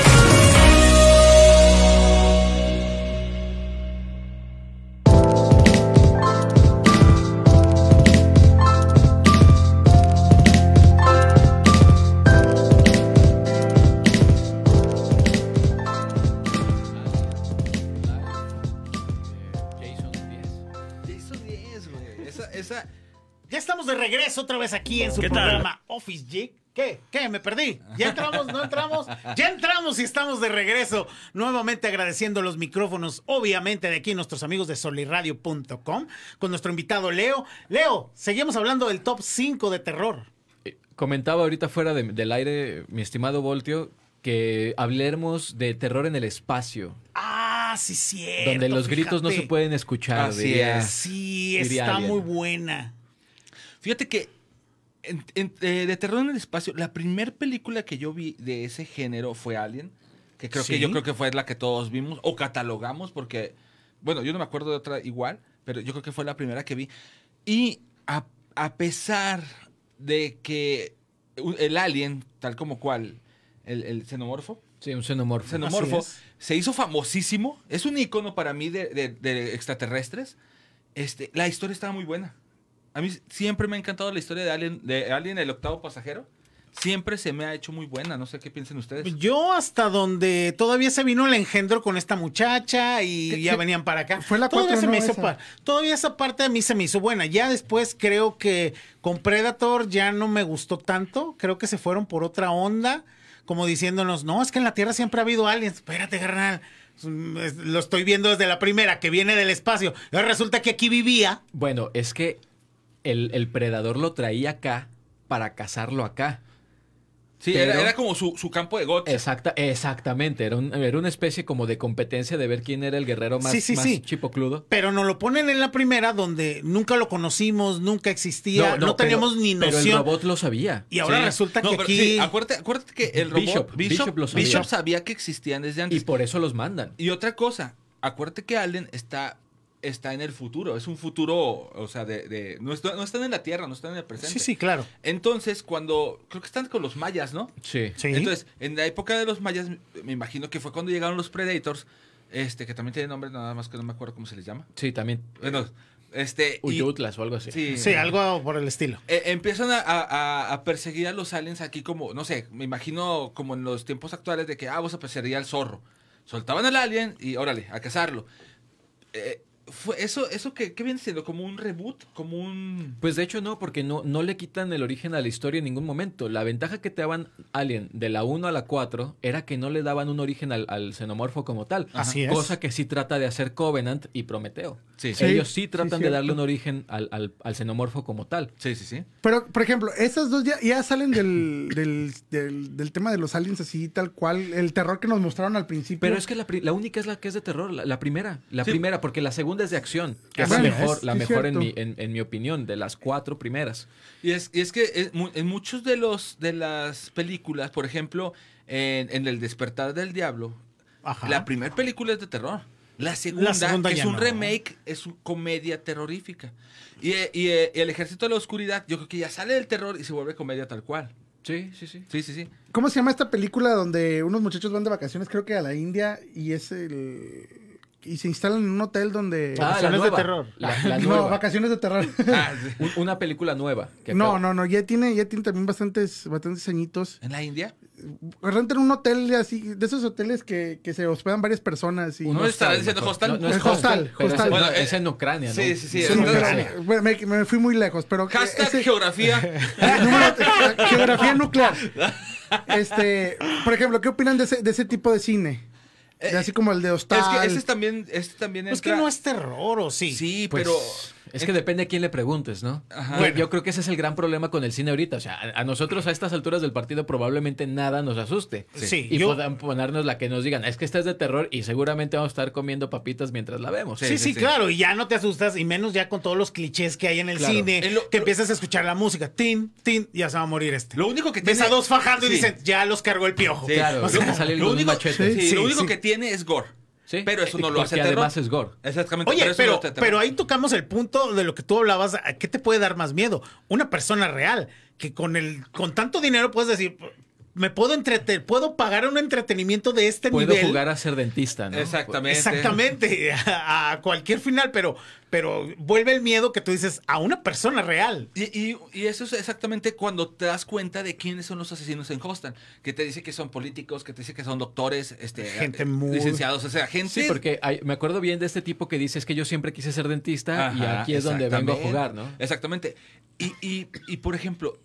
Ya estamos de regreso otra vez aquí en su ¿Qué tal? programa Office Geek. ¿Qué? ¿Qué? ¿Me perdí? ¿Ya entramos? ¿No entramos? Ya entramos y estamos de regreso. Nuevamente agradeciendo los micrófonos, obviamente, de aquí nuestros amigos de soliradio.com, con nuestro invitado Leo. Leo, seguimos hablando del top 5 de terror. Eh, Comentaba ahorita fuera de- del aire, mi estimado Voltio, que hablemos de terror en el espacio, Ah, sí, cierto. donde los gritos no se pueden escuchar. Así diría- es. Sí, Diría está alguien. muy buena. Fíjate que en- en- eh, de terror en el espacio, la primera película que yo vi de ese género fue Alien, que creo Sí. que yo creo que fue la que todos vimos o catalogamos porque Bueno, yo no me acuerdo de otra igual, pero yo creo que fue la primera que vi. Y a, a pesar de que el alien, tal como cual, el, el xenomorfo, Sí, un xenomorfo. xenomorfo se hizo famosísimo. Es un icono para mí de, de- de extraterrestres. Este, la historia estaba muy buena. A mí siempre me ha encantado la historia de Alien, de Alien el octavo pasajero. Siempre se me ha hecho muy buena. No sé qué piensan ustedes. Yo hasta donde todavía se vino el engendro con esta muchacha y ¿Qué- ya qué? venían para acá. Fue la todavía cuatro, se me ¿no? hizo Esa. pa- Todavía esa parte a mí se me hizo buena. Ya después creo que con Predator ya no me gustó tanto. Creo que se fueron por otra onda. Como diciéndonos, no, es que en la Tierra siempre ha habido aliens. Espérate, carnal. Lo estoy viendo desde la primera, que viene del espacio. Ahora resulta que aquí vivía. Bueno, es que el, el predador lo traía acá para cazarlo acá. Sí, pero- era, era como su, su campo de GOT. Exacta, exactamente. Era, un- era una especie como de competencia de ver quién era el guerrero más, Sí, sí, más sí. chipocludo. Pero nos lo ponen en la primera donde nunca lo conocimos, nunca existía, no, teníamos pero- ni Pero el noción. robot lo sabía. y ahora Sí. resulta No, que pero aquí... sí, acuérdate, acuérdate que el robot Bishop, Bishop, Bishop lo sabía. Bishop sabía que existían desde antes. Y por eso los mandan. Y otra cosa, acuérdate que Allen está, está en el futuro. Es un futuro, o sea, de, de- no, está- no están en la Tierra, no están en el presente. Sí, sí, claro. Entonces, cuando, creo que están con los mayas, ¿no? Sí. Sí. Entonces, en la época de los mayas, me imagino que fue cuando llegaron los Predators, este, que también tiene nombre, nada más que no me acuerdo cómo se les llama. Sí, también. Bueno, este... y- Uyutlas o algo así. sí, Sí, algo por el estilo. eh, empiezan a, a- a perseguir a los aliens aquí como, no sé, me imagino como en los tiempos actuales de que, ah, vamos a perseguir al zorro. Soltaban al alien y órale, a cazarlo. Eh, fue eso, eso que, ¿qué viene siendo? Como un reboot, como un... Pues de hecho no, porque no, no le quitan el origen a la historia en ningún momento. La ventaja que te daban Alien de la 1 a la 4 era que no le daban un origen al, al xenomorfo como tal. Así es. Cosa que sí trata de hacer Covenant y Prometeo. Sí, Sí. Ellos sí tratan de darle un origen al, al- al xenomorfo como tal. Sí, sí, sí. Pero, por ejemplo, esas dos ya, ya salen del, del, del, del tema de los aliens así, tal cual, el terror que nos mostraron al principio. Pero es que la, única es la que es de terror, la, la primera. La Sí. primera, porque la segunda es de acción. Que es la mejor, es- la mejor en, mi, en, en mi opinión, de las cuatro primeras. Y es, y es que es en muchos de los de las películas, por ejemplo, en, en El despertar del diablo, Ajá. la primera película es de terror. La segunda, segunda que ya es un no. remake, es una comedia terrorífica. Y, eh, y, eh, El ejército de la oscuridad, yo creo que ya sale del terror y se vuelve comedia tal cual. Sí, sí, sí. Sí, sí, sí. ¿Cómo se llama esta película donde unos muchachos van de vacaciones, creo que a la India, y es el... y se instalan en un hotel donde... Ah, Vacaciones la de terror. La, la no, vacaciones de terror. Ah, una película nueva. que no, acaba- no, no, ya tiene, ya tiene también bastantes, bastantes añitos. ¿En la India? Rentan un hotel así, de esos hoteles que, que se hospedan varias personas y... ¿No estará diciendo hostal? No, no es Es hostal, hostal, pero hostal. Es, Bueno, no, es en Ucrania, ¿no? sí, sí, sí, Sí, entonces- pero, bueno, me, me fui muy lejos, pero... Hashtag ese- geografía. Número- geografía nuclear. Este, por ejemplo, ¿qué opinan de ese, de ese tipo de cine? De así como el de Hostal. Es que ese es también, este también Pues que entra- no es terror, ¿o sí? Sí, Pues, pero... Es que depende a quién le preguntes, ¿no? Ajá. Yo- Bueno. Yo creo que ese es el gran problema con el cine ahorita. O sea, a, a nosotros a estas alturas del partido probablemente nada nos asuste. Sí, Y yo- puedan ponernos la que nos digan, es que esta es de terror y seguramente vamos a estar comiendo papitas mientras la vemos. Sí, Sí, sí, sí, sí. claro, y ya no te asustas, y menos ya con todos los clichés que hay en el Claro. cine, En lo- que lo- empiezas a escuchar la música, tin, tin, ya se va a morir este. Lo único que Ves tiene... a dos fajando y dicen, ya los cargó el piojo. Sí. Claro, O sea, que sale lo único, machete. sí, Sí, lo único sí. que tiene es gore. Sí. Pero eso no lo Porque hace terror. además es gore. Exactamente. Oye, pero, pero ahí tocamos el punto de lo que tú hablabas. ¿a ¿Qué te puede dar más miedo? Una persona real, que con el con tanto dinero puedes decir, me puedo entretener, puedo pagar un entretenimiento de este Puedo nivel. jugar a ser dentista, ¿no? Exactamente. Exactamente, a, a cualquier final, pero, pero vuelve el miedo que tú dices a una persona real. Y, y- y eso es exactamente cuando te das cuenta de quiénes son los asesinos en Hostan. Que te dice que son políticos, que te dice que son doctores, este, Gente eh, muy- licenciados, o sea, gente... Sí, porque hay- me acuerdo bien de este tipo que dice es que yo siempre quise ser dentista y aquí es donde vengo a jugar, ¿no? Exactamente. Y, y- y, por ejemplo,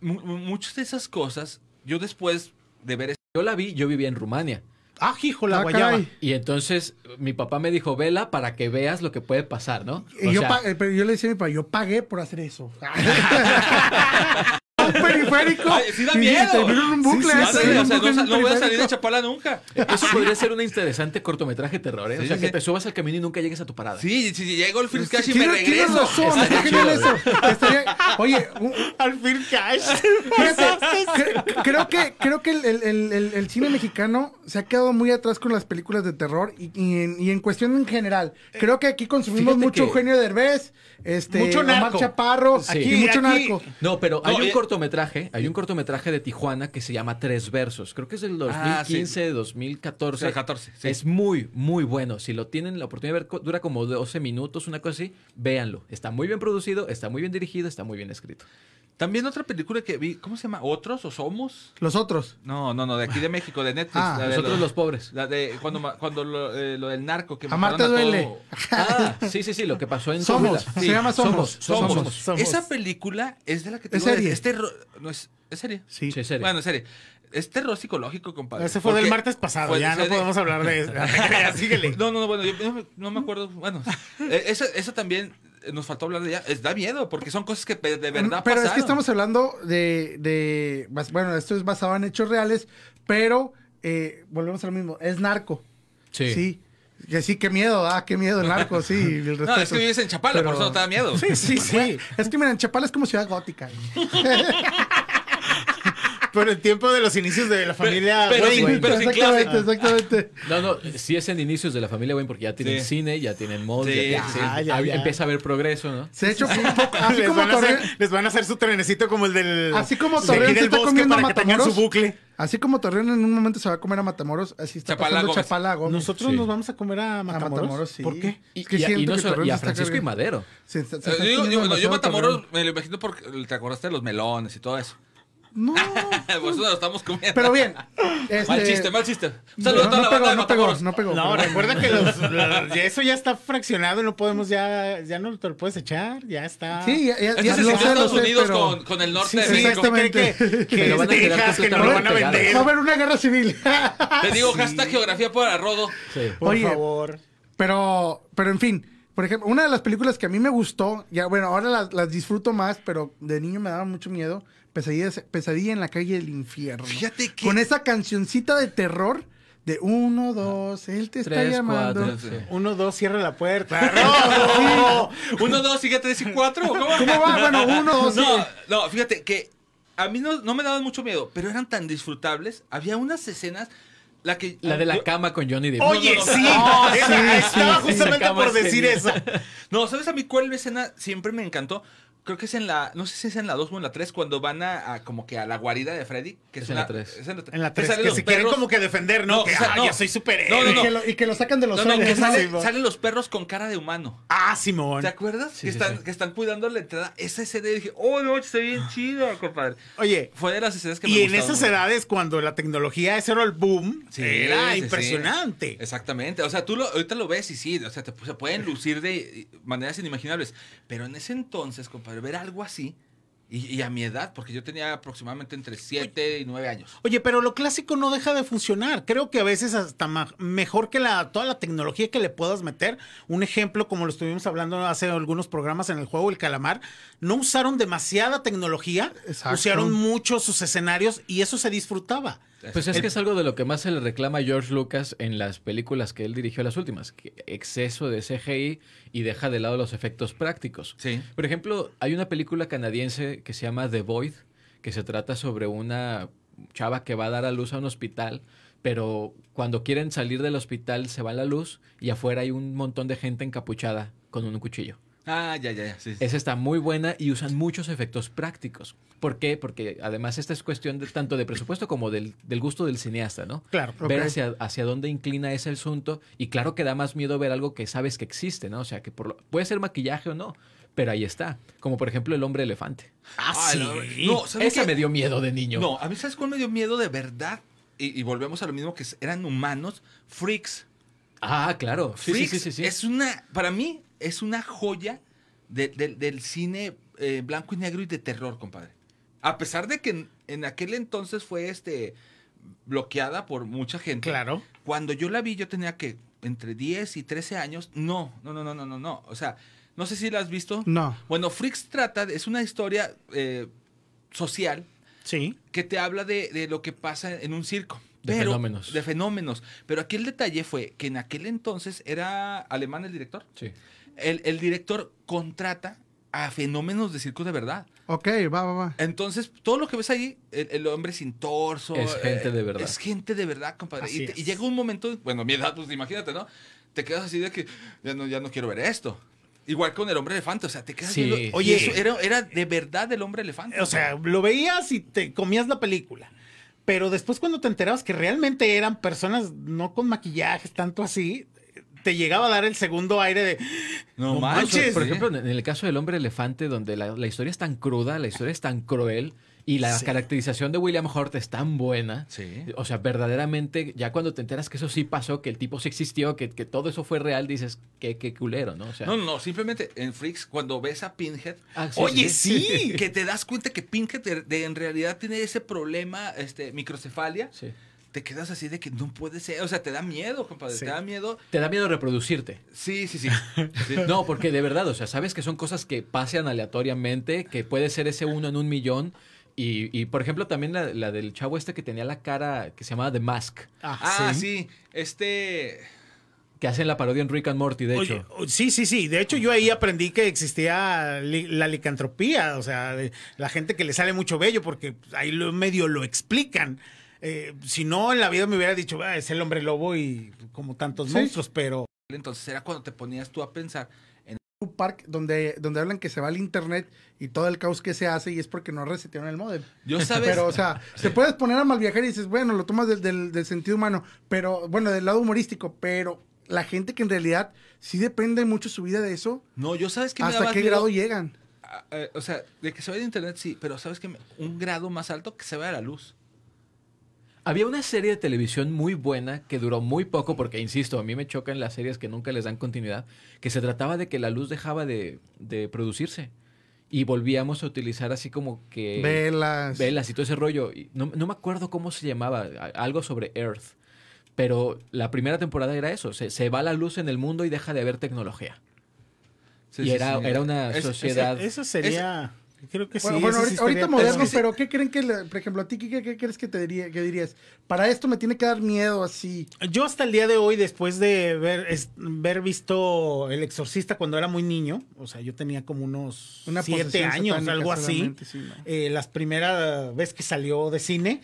mu- mu- muchas de esas cosas, yo después de ver... Yo la vi, yo vivía en Rumania. Ah, hijo, la Ah, guayaba. caray. Y entonces mi papá me dijo, vela para que veas lo que puede pasar, ¿no? Y O yo, sea, eh, pero yo le decía a mi papá, yo pagué por hacer eso. un periférico. Ay, sí da y miedo. termino en un bucle. Sí, sí, o sea, no, voy a salir de Chapala nunca. Eso podría ser un interesante cortometraje terror, ¿eh? Sí, o sea, sí, que sí. te subas al camino y nunca llegues a tu parada. Sí, si llego el First Cash y me regreso. razón, genial eso. Estaría- oye, un- Al fin cash. Creo que, creo que el, el- el- el- el cine mexicano se ha quedado muy atrás con las películas de terror y, y en, y en cuestión en general. Creo que aquí consumimos Fíjate mucho que- Eugenio Derbez, este, Mucho. Chaparro, Sí. y mucho Aquí- narco. No, pero hay No, un eh, cortometraje, hay un cortometraje de Tijuana que se llama Tres Versos. Creo que es del Ah, sí. 2015, 2014. Sí, 14, sí. Es muy, muy bueno. Si lo tienen la oportunidad de ver, dura como 12 minutos, una cosa así, véanlo. Está muy bien producido, está muy bien dirigido, está muy bien escrito. También otra película que vi, ¿cómo se llama? ¿Otros o Somos? Los otros. No, no, no, de aquí de México, de Netflix. Ah, la de Nosotros los pobres. La de cuando, ma- cuando lo, eh, lo del narco que Amar mataron te a duele. todo- Ah, sí, sí, sí, lo que pasó en Somos, Coahuila. se llama Somos. Somos, Somos. Somos. Esa película es de la que te Es serie. Es terror, no es, es serie. Sí. Sí, es serie. Bueno, es serie. Es terror psicológico, compadre. Ese fue del martes pasado, fue- ya no de- podemos hablar de eso. Ya, Síguele. No, no, no, bueno, yo no me, no me acuerdo. Bueno, eh, esa, esa también eh, nos faltó hablar de ella. Es, da miedo, porque son cosas que de verdad Pero es que estamos hablando de, de- Bueno, esto es basado en hechos reales, pero eh, volvemos a lo mismo. Es narco. Sí. Sí. Que sí, qué miedo, ah, qué miedo el narco, sí. el No, es que vives en Chapala, Pero- por eso no te da miedo. Sí, sí, sí. Es que miren, Chapala es como ciudad gótica. Pero en tiempo de los inicios de la familia pero Wayne. sin- pero exactamente, exactamente. No, no, sí es en inicios de la familia Wayne porque ya tienen Sí. cine, ya tienen mod, Sí, ya, tienen- sí. Ah, ya, ya. empieza a haber progreso, ¿no? De hecho, poco- así les, como van a hacer, les van a hacer su trenecito como el del. Así como Torreón se está comiendo para que tengan su Matamoros. bucle. así como Torreón en un momento se va a comer a Matamoros, así está Chapala pasando Gómez. Chapala a Gómez. Nosotros Sí. nos vamos a comer a Matamoros. Matamoros, sí. ¿Por qué? Y, Es que y a- y no que solo- Torreón y a se Francisco y. Madero. Se- se- se Eh, yo, Matamoros me lo imagino porque te acordaste de los melones y todo eso. No. Por eso lo estamos comiendo. Pero bien. Mal este- chiste, mal chiste. Un No, saludo a toda no la pegó, banda de no pegó, no pegó. No, recuerda que los, ya eso ya está fraccionado y no podemos ya, ya no te lo puedes echar, ya está. Sí, ya, ya, ya se lo sintió sé, lo Estados sé, Unidos pero- con, con el norte Sí, de sí, México. exactamente. ¿Cree que, que Pero van a Texas, que no lo van a vender? Va a haber una guerra civil. Te digo, hashtag geografía por arrodo. Sí. Por Oye, favor. Pero, pero en fin, por ejemplo, una de las películas que a mí me gustó, ya bueno, ahora las, las disfruto más, pero de niño me daba mucho miedo, Pesadilla, Pesadilla en la calle del infierno. Fíjate que- Con esa cancioncita de terror de uno, dos, él te está Tres, llamando. cuatro, sí. Uno, dos, cierra la puerta. ¡No! Uno, dos, sigue tres y cuatro. ¿Cómo? ¿Cómo va? Bueno, uno, dos, No, sí. no, fíjate que a mí no, no me daban mucho miedo, pero eran tan disfrutables. Había unas escenas, la que... La de la yo- cama con Johnny Depp. Oye, no, no. sí. Ah, Esa- sí, estaba sí, justamente por decir eso. No, ¿sabes a mí cuál escena siempre me encantó? Creo que es en la, no sé si es en la 2 o en la 3, cuando van a, a como que a la guarida de Freddy. Que es, Es en una- la tres. es en la, tres. En la tres, salen que los se quieren como que defender, ¿no? No, que o sea, ah, no. yo soy. No, no, Y, que lo, y que lo sacan de los No, no, que sale- salen los perros con cara de humano. Ah, Simón. ¿Te acuerdas? Sí, que, sí, están, sí. que están cuidando la entrada. Esa escena dije, oh, no, está bien chida, compadre. Oye, Fue de las escenas que me y en esas mucho. edades, cuando la tecnología ese era el boom, Sí, era sí, sí. impresionante. Exactamente. O sea, tú lo, ahorita lo ves y sí, o sea, te- se pueden lucir de maneras inimaginables. Pero en ese entonces, compadre, ver algo así, y, y a mi edad, porque yo tenía aproximadamente entre 7 y 9 años. Oye, pero lo clásico no deja de funcionar. Creo que a veces hasta mejor que la, toda la tecnología que le puedas meter. Un ejemplo, como lo estuvimos hablando hace algunos programas en el juego El Calamar, no usaron demasiada tecnología, Exacto. usaron mucho sus escenarios y eso se disfrutaba. Pues es que es algo de lo que más se le reclama a George Lucas en las películas que él dirigió las últimas, que exceso de CGI y deja de lado los efectos prácticos. Sí. Por ejemplo, hay una película canadiense que se llama The Void, que se trata sobre una chava que va a dar a luz a un hospital, pero cuando quieren salir del hospital se va la luz y afuera hay un montón de gente encapuchada con un cuchillo. Ah, ya, ya, ya. Sí, sí. Esa está muy buena y usan muchos efectos prácticos. ¿Por qué? Porque además esta es cuestión de tanto de presupuesto como del, del gusto del cineasta, ¿no? Claro. Ver hacia, hacia dónde inclina ese asunto y claro que da más miedo ver algo que sabes que existe, ¿no? O sea, que por lo- puede ser maquillaje o no, pero ahí está. Como por ejemplo el hombre elefante. Ah, Ay, sí. no, ¿sabes Esa qué? me dio miedo de niño. No, a mí, ¿sabes cuál me dio miedo de verdad? Y, y volvemos a lo mismo que eran humanos. Freaks. Ah, claro. Sí, sí, Freaks sí, sí, sí. es una, para mí, es una joya de- de- del cine eh, blanco y negro y de terror, compadre. A pesar de que en, en aquel entonces fue este bloqueada por mucha gente. Claro. Cuando yo la vi, yo tenía que entre 10 y 13 años. No, no, no, no, no, no, no. O sea, no sé si la has visto. No. Bueno, Freaks trata, de- es una historia eh, social Sí. que te habla de, de lo que pasa en un circo. De Pero- fenómenos. De fenómenos. Pero aquí el detalle fue que en aquel entonces era alemán el director. Sí. El, el director contrata a fenómenos de circo de verdad. Ok, va, va, va. Entonces, todo lo que ves ahí, el, el hombre sin torso. Es gente de eh, verdad. Es gente de verdad, compadre. Así Y, te- y es. llega un momento, bueno, mi edad, pues imagínate, ¿no? Te quedas así de que ya no, ya no quiero ver esto. Igual con el hombre elefante, o sea, te quedas Sí. viendo. Oye. Oye, eso era, era de verdad el hombre elefante. O sea, lo veías y te comías la película. Pero después cuando te enterabas que realmente eran personas no con maquillajes, tanto así, te llegaba a dar el segundo aire de... no, no manches. manches. Por ejemplo, en el caso del hombre elefante, donde la, la historia es tan cruda, la historia es tan cruel y la Sí. caracterización de William Hurt es tan buena. Sí. O sea, verdaderamente, ya cuando te enteras que eso sí pasó, que el tipo sí existió, que, que todo eso fue real, dices, qué, qué culero, ¿no? O sea, No, no, simplemente en Freaks, cuando ves a Pinhead, Ah, sí, Oye, sí. sí. que te das cuenta que Pinhead de- de- en realidad tiene ese problema, este, microcefalia, Sí. Te quedas así de que no puede ser, o sea, te da miedo, compadre, Sí. te da miedo. Te da miedo reproducirte. Sí, sí, sí. Sí. No, porque de verdad, o sea, sabes que son cosas que pasan aleatoriamente, que puede ser ese uno en un millón. Y, y, por ejemplo, también la, la del chavo este que tenía la cara que se llamaba The Mask, Ah, sí. Este. que hacen la parodia en Rick and Morty, de Oye, hecho. o- sí, sí, sí. De hecho, yo ahí aprendí que existía li- la licantropía, o sea, de la gente que le sale mucho bello, porque ahí lo medio lo explican. Eh, si no, en la vida me hubiera dicho, "Ah, es el hombre lobo y como tantos Sí. monstruos, pero Entonces era cuando te ponías tú a pensar. Un park donde, donde hablan que se va el internet y todo el caos que se hace y es porque no resetearon el modem. Yo sabes. Pero, o sea, te puedes poner a mal viajar y dices, bueno, lo tomas del, del- del sentido humano, pero, bueno, del lado humorístico, pero la gente que en realidad sí depende mucho su vida de eso, no, yo sabes que me ¿hasta qué miedo? grado llegan? Eh, o sea, de que se vaya de internet, sí, pero sabes que un grado más alto que se vaya la luz. Había una serie de televisión muy buena que duró muy poco, porque insisto, a mí me chocan las series que nunca les dan continuidad, que se trataba de que la luz dejaba de, de producirse y volvíamos a utilizar así como que Velas. velas y todo ese rollo. Y no, no me acuerdo cómo se llamaba, algo sobre Earth, pero la primera temporada era eso, se, se va la luz en el mundo y deja de haber tecnología. Sí, y sí, era, sí. era una Es- sociedad... eso sería... Creo que sí. Bueno, ahorita, ahorita estaría moderno, pesado. pero ¿qué creen que, le- por ejemplo, a ti, ¿qué, qué crees que te diría, que dirías? Para esto me tiene que dar miedo así. Yo hasta el día de hoy, después de ver, es- ver visto El Exorcista cuando era muy niño, o sea, yo tenía como unos Una siete años, algo así, sí, ¿no? eh, las primeras vez que salió de cine,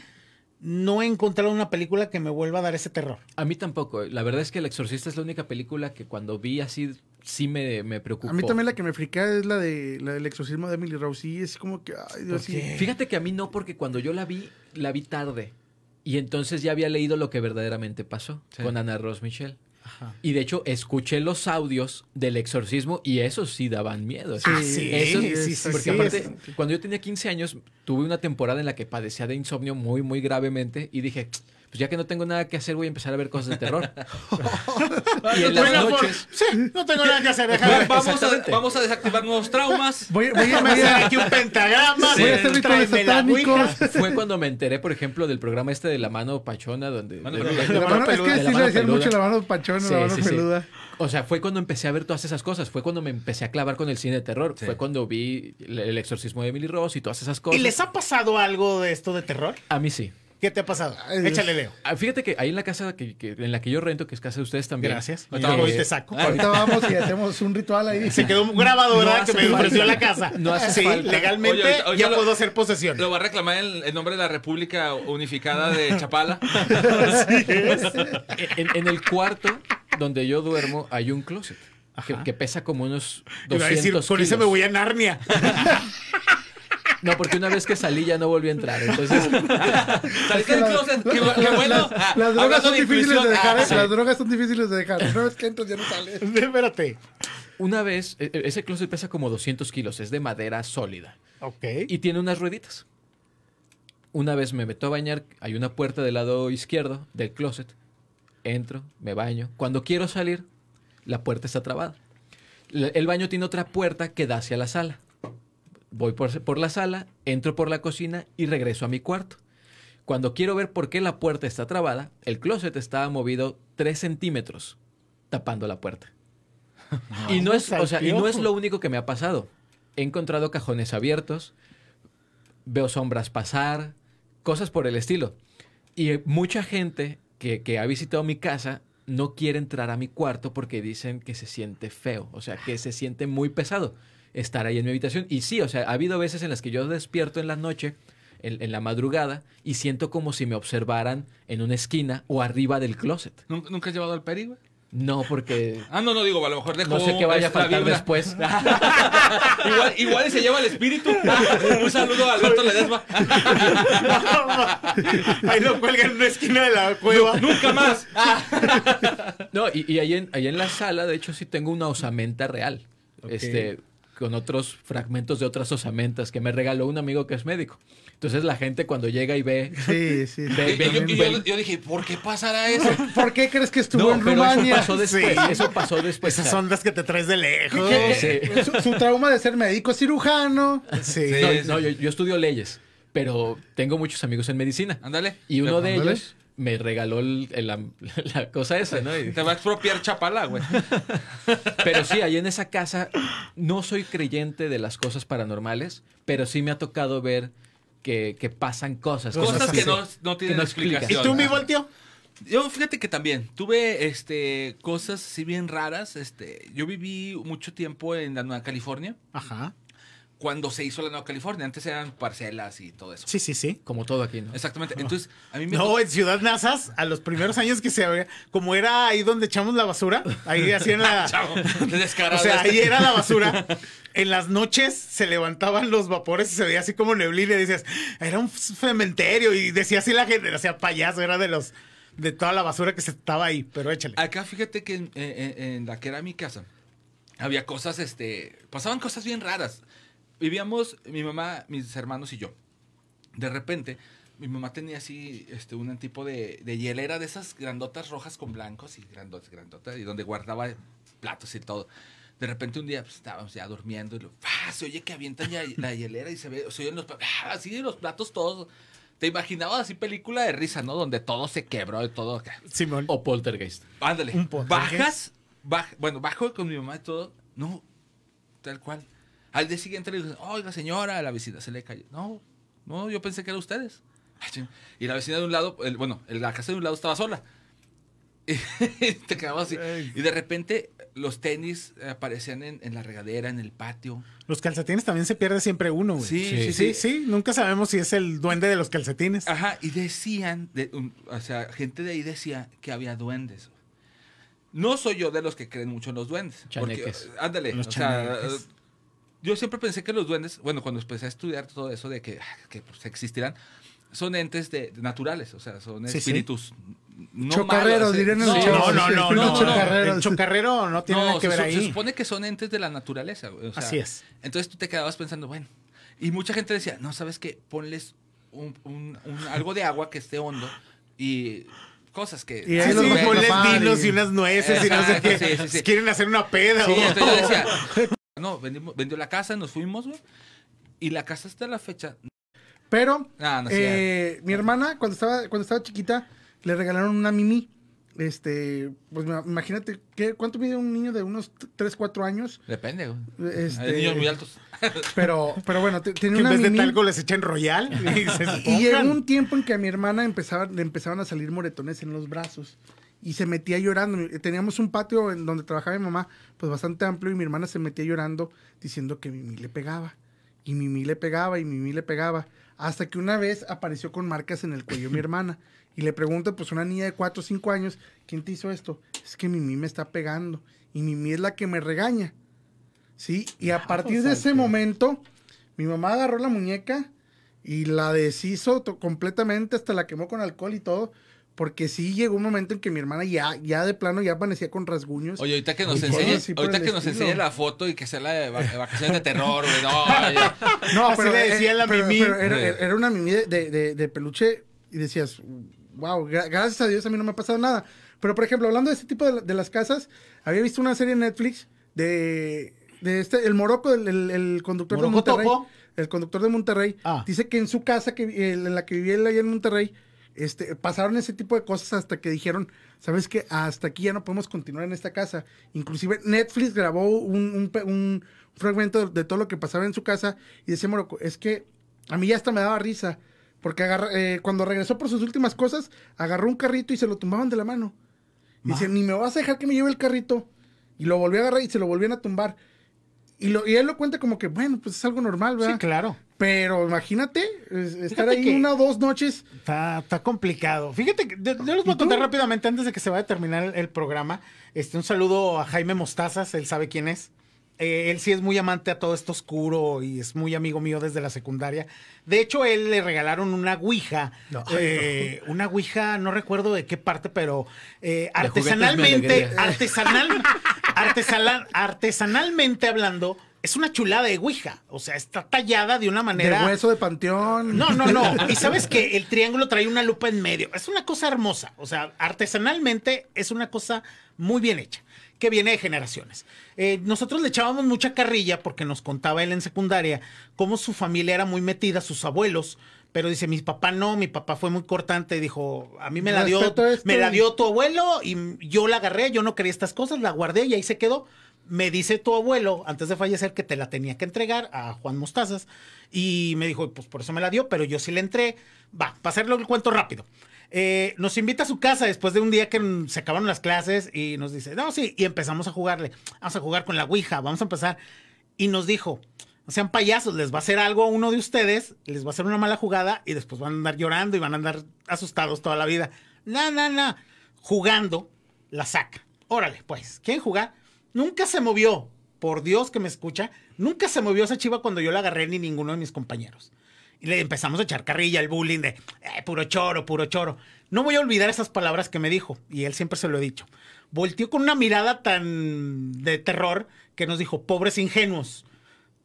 no he encontrado una película que me vuelva a dar ese terror. A mí tampoco. La verdad es que El Exorcista es la única película que cuando vi así sí me, me preocupó. A mí también la que me frica es la, de, la del exorcismo de Emily Rose. Sí, es como que, ay, Dios, ¿Por sí. Fíjate que a mí no, porque cuando yo la vi, la vi tarde. Y entonces ya había leído lo que verdaderamente pasó Sí. con Ana Ross Y de hecho, escuché los audios del exorcismo y esos sí daban miedo. Sí, sí, Esos- sí, sí, porque sí, aparte, es- cuando yo tenía 15 años, tuve una temporada en la que padecía de insomnio muy, muy gravemente y dije, pues ya que no tengo nada que hacer, voy a empezar a ver cosas de terror. y en las noches... Sí, no tengo nada que hacer. déjame. Vamos a, vamos a desactivar nuevos traumas. Voy, voy hacer a, aquí un pentagrama. voy a hacer rituales satánicos. Fue cuando me enteré, por ejemplo, del programa este de la mano pachona, donde... Mano de- peluda. de- La mano- es que sí le decían mucho la mano pachona, Sí, la mano sí, sí. peluda. O sea, fue cuando empecé a ver todas esas cosas. Fue cuando me empecé a clavar con el cine de terror. Sí. Fue cuando vi el, el exorcismo de Emily Rose y todas esas ¿Y cosas. les ha pasado algo de esto de terror? A mí sí. ¿Qué te ha pasado? Échale, Leo. Ah, Fíjate que ahí en la casa que, que- en la que yo rento, que es casa de ustedes también. Gracias. eh, Ahorita te saco. Ahorita vamos y hacemos un ritual ahí. Se quedó grabado, No ¿verdad? que me ofreció la casa. No hace sí, falta. legalmente Oye, ya lo- puedo hacer posesión. Lo va a reclamar en, en nombre de la República Unificada de Chapala. En, en el cuarto donde yo duermo hay un closet. Que, pesa como unos 200 Iba a decir, con kilos. ese me voy a Narnia. No, porque una vez que salí ya no volví a entrar. Entonces, Saliste del closet. Qué, bu- qué bueno. Las, Ah, las drogas son difíciles de dejar, Ah, ¿eh? Las drogas son difíciles de dejar. Una vez que entras ya no sales. Espérate. una vez, e- e- ese closet pesa como 200 kilos. Es de madera sólida. Ok. y tiene unas rueditas. Una vez me meto a bañar, hay una puerta del lado izquierdo del closet. Entro, me baño. Cuando quiero salir, la puerta está trabada. El baño tiene otra puerta que da hacia la sala. Voy por, por la sala, entro por la cocina y regreso a mi cuarto. Cuando quiero ver por qué la puerta está trabada, el closet estaba movido 3 centímetros tapando la puerta. y, no es, o sea, y no es lo único que me ha pasado. He encontrado cajones abiertos, veo sombras pasar, cosas por el estilo. Y mucha gente que, que ha visitado mi casa no quiere entrar a mi cuarto porque dicen que se siente feo, o sea, que se siente muy pesado estar ahí en mi habitación. Y sí, o sea, ha habido veces en las que yo despierto en la noche, en, en la madrugada, y siento como si me observaran en una esquina o arriba del closet. ¿Nunca, nunca has llevado al peri, güey? No, porque Ah, no, no digo, a lo mejor dejó no sé qué vaya a faltar vibra. después. igual, igual y se lleva el espíritu. Un saludo a Alberto Ledesma. Ahí lo cuelgan en una esquina de la cueva. Nunca más. No, y, y ahí, en, ahí en la sala, de hecho, sí tengo una osamenta real. Este, con otros fragmentos de otras osamentas que me regaló un amigo que es médico. Entonces la gente cuando llega y ve... Sí, sí. Ve- Y ve- yo, yo- yo dije, ¿por qué pasará eso? ¿Por qué crees que estuvo no, en pero Rumania? eso pasó después. Sí. Eso pasó después. Esas o sea, ondas que te traes de lejos. ¿Qué- qué- Sí. Su, su trauma de ser médico cirujano. Sí. No, Sí, no, yo, yo estudio leyes, pero tengo muchos amigos en medicina. Ándale. Y uno de Ándale. ellos me regaló el- el- la, la cosa esa, ¿no? Y- Te va a expropiar Chapala, güey. Pero sí, ahí en esa casa no soy creyente de las cosas paranormales, pero sí me ha tocado ver que, que pasan cosas. Cosas que no, no tienen no explicación. ¿Y tú, mi voltio? Yo fíjate que también tuve este cosas así bien raras. Este, yo viví mucho tiempo en la Nueva California Ajá. Cuando se hizo la Nueva California. Antes eran parcelas y todo eso. Sí, sí, sí. Como todo aquí, ¿no? Exactamente. Entonces, a mí me No, en Ciudad Nazas, a los primeros años que se abría, como era ahí donde echamos la basura, ahí así en la... Chavo, O sea, este. ahí era la basura. En las noches se levantaban los vapores y se veía así como neblina y decías, era un cementerio. Y decía así la gente, o sea, payaso, era de los de toda la basura que se estaba ahí, pero échale. Acá fíjate que en, en- en la que era mi casa había cosas, este, pasaban cosas bien raras. Vivíamos mi mamá, mis hermanos y yo. De repente, mi mamá tenía así, este, un tipo de, de hielera de esas grandotas rojas con blancos y grandotas, grandotas, y donde guardaba platos y todo. De repente un día pues, estábamos ya durmiendo y lo, ¡ah! se oye que avientan ya la hielera y se ve, se oyen los platos, ¡ah! así los platos todos. Te imaginabas así película de risa, ¿no? Donde todo se quebró y todo. Simón. O poltergeist. Ándale. Un poltergeist. Bajas, baj- bueno, bajo con mi mamá y todo. No, tal cual. Al día siguiente le digo, oiga señora, la vecina se le cayó. No, no, yo pensé que eran ustedes. Y la vecina de un lado, el- bueno, en la casa de un lado estaba sola. Y te quedabas así. Y de repente los tenis aparecían en, en la regadera, en el patio. Los calcetines también se pierde siempre uno, güey. Sí, sí, sí, sí, sí. Nunca sabemos si es el duende de los calcetines. Ajá, y decían, de- un- o sea, gente de ahí decía que había duendes. No soy yo de los que creen mucho en los duendes. porque, Chaneques. ándale, Los o sea, yo siempre pensé que los duendes, bueno, cuando empecé a estudiar todo eso de que, que pues, existirán, son entes de, de naturales, o sea, son Sí, sí. espíritus. No Chocarreros, malos, ¿eh? dirían no, los No, no, no, Sí, no, chocarreros. El chocarrero no tiene no, nada que se, ver ahí. se supone que son entes de la naturaleza. güey, o sea, Así es. Entonces tú te quedabas pensando, bueno, y mucha gente decía, no, ¿sabes qué? Ponles un, un- un- algo de agua que esté hondo y cosas que... Y Sí, ahí sí, a ponles vinos y- y unas nueces y no sé qué. sí, sí, sí. Quieren hacer una peda. Sí, güey. entonces yo decía, no, vendimos- vendió la casa, nos fuimos, güey. Y la casa hasta la fecha. Pero Ah, no, sí, eh, mi hermana, cuando estaba, cuando estaba chiquita, le regalaron una mimi. Este, pues ma- imagínate, ¿qué, ¿cuánto mide un niño de unos 3, 4 años? Depende, güey. Este, Hay niños muy altos. Pero, pero bueno, tenía en una vez de talco les echan royal y se Y llegó un tiempo en que a mi hermana empezaba, le empezaban a salir moretones en los brazos. Y se metía llorando. Teníamos un patio en donde trabajaba mi mamá, pues bastante amplio, y mi hermana se metía llorando diciendo que Mimi le pegaba. Y Mimi le pegaba, y Mimi le pegaba. Hasta que una vez apareció con marcas en el cuello mi hermana. Y le pregunto, pues una niña de 4 o 5 años, ¿quién te hizo esto? Es que Mimi me está pegando. Y Mimi es la que me regaña. ¿Sí? Y a partir de ese momento, mi mamá agarró la muñeca y la deshizo completamente, hasta la quemó con alcohol y todo. Porque sí llegó un momento en que mi hermana ya, ya de plano ya amanecía con rasguños. Oye, ahorita que nos enseñe, ahorita que nos enseñe la foto y que sea la de vac- vacaciones de terror, güey. No. No, Así le decía la pero- Mimi. pero era, era una mimi de, de- de- de peluche y decías, wow, gracias a Dios a mí no me ha pasado nada. Pero, por ejemplo, hablando de este tipo de, de las casas, había visto una serie en Netflix de, de este, el Morocco, el, el- el conductor de ¿Morocco Monterrey. Topo? El conductor de Monterrey. Ah. Dice que en su casa, que, en la que vivía él allá en Monterrey, este, pasaron ese tipo de cosas hasta que dijeron, ¿sabes qué? Hasta aquí ya no podemos continuar en esta casa. Inclusive Netflix grabó un, un un fragmento de, de todo lo que pasaba en su casa y decía Morocco, es que a mí ya hasta me daba risa. Porque agarra- eh, cuando regresó por sus últimas cosas, agarró un carrito y se lo tumbaban de la mano. Y dice, ni me vas a dejar que me lleve el carrito. Y lo volvió a agarrar y se lo volvían a tumbar. Y, lo, y él lo cuenta como que, bueno, pues es algo normal, ¿verdad? Sí, claro. Pero imagínate, es- estar Fíjate ahí que- una o dos noches. Está, está complicado. Fíjate que yo, yo les voy a contar rápidamente antes de que se vaya a terminar el, el programa. Este, un saludo a Jaime Mostazas, él sabe quién es. Eh, él sí es muy amante a todo esto oscuro y es muy amigo mío desde la secundaria. De hecho, él le regalaron una ouija. eh, Una ouija, no recuerdo de qué parte, pero eh, De juguetes artesanalmente, artesanal, artesanal, artesanalmente hablando, es una chulada de ouija. O sea, está tallada de una manera. De hueso de panteón. No, no, no. Y sabes que el triángulo trae una lupa en medio. Es una cosa hermosa. O sea, artesanalmente es una cosa muy bien hecha, que viene de generaciones. Eh, nosotros le echábamos mucha carrilla porque nos contaba él en secundaria cómo su familia era muy metida, sus abuelos. Pero dice, mi papá no, mi papá fue muy cortante. Dijo, a mí me la dio, me la dio tu abuelo y yo la agarré, yo no quería estas cosas, la guardé y ahí se quedó. Me dice tu abuelo, antes de fallecer, que te la tenía que entregar a Juan Mostazas. Y me dijo, pues por eso me la dio, pero yo sí le entré. Va, para hacerlo el cuento rápido. Eh, nos invita a su casa después de un día que se acabaron las clases y nos dice, no, sí, y empezamos a jugarle. Vamos a jugar con la Ouija, vamos a empezar. Y nos dijo, no sean payasos, les va a hacer algo a uno de ustedes, les va a hacer una mala jugada y después van a andar llorando y van a andar asustados toda la vida. No, no, no. Jugando, la saca. Órale, pues, ¿quieren jugar? Nunca se movió, por Dios que me escucha, nunca se movió esa chiva cuando yo la agarré ni ninguno de mis compañeros. Y le empezamos a echar carrilla, el bullying de "Eh, puro choro, puro choro. No voy a olvidar esas palabras que me dijo, y él siempre se lo he dicho. Volteó con una mirada tan de terror que nos dijo, pobres ingenuos.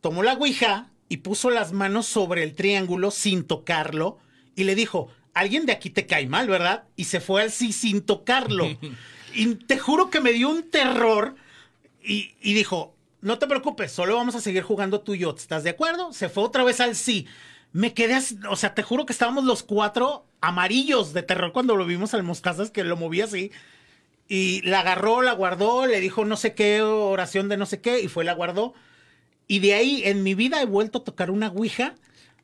Tomó la ouija y puso las manos sobre el triángulo sin tocarlo y le dijo, alguien de aquí te cae mal, ¿verdad? Y se fue al sí sin tocarlo. y te juro que me dio un terror y, y dijo, no te preocupes, solo vamos a seguir jugando tú y yo. ¿Estás de acuerdo? Se fue otra vez al sí. Me quedé así, o sea, te juro que estábamos los cuatro amarillos de terror cuando lo vimos al Mostazas que lo movía así. Y la agarró, la guardó, le dijo no sé qué oración de no sé qué y fue, la guardó. Y de ahí en mi vida he vuelto a tocar una ouija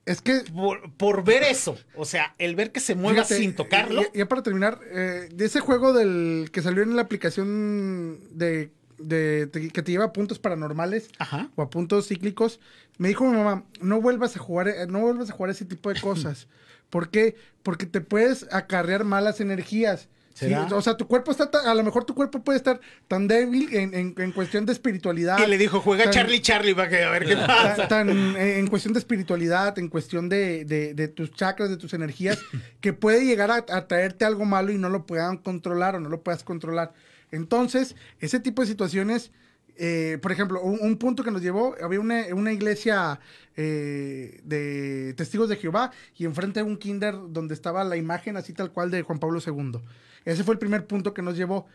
Es que por, por ver eso. O sea, el ver que se mueva Fíjate, sin tocarlo. Ya, ya para terminar, eh, de ese juego del que salió en la aplicación de, de- que te lleva a puntos paranormales Ajá. o a puntos cíclicos, me dijo mi mamá, no vuelvas a jugar, eh, no vuelvas a jugar ese tipo de cosas. ¿Por qué? Porque te puedes acarrear malas energías. O sea, tu cuerpo está, a lo mejor tu cuerpo puede estar tan débil en, en- en cuestión de espiritualidad. Y le dijo, juega tan- Charlie Charlie para que a ver qué pasa. tan, en cuestión de espiritualidad, en cuestión de, de- de tus chakras, de tus energías, que puede llegar a, a traerte algo malo y no lo puedan controlar o no lo puedas controlar. Entonces, ese tipo de situaciones, eh, por ejemplo, un, un punto que nos llevó, había una, iglesia eh, de testigos de Jehová y enfrente un kinder donde estaba la imagen así tal cual de Juan Pablo II. Ese fue el primer punto que nos llevó.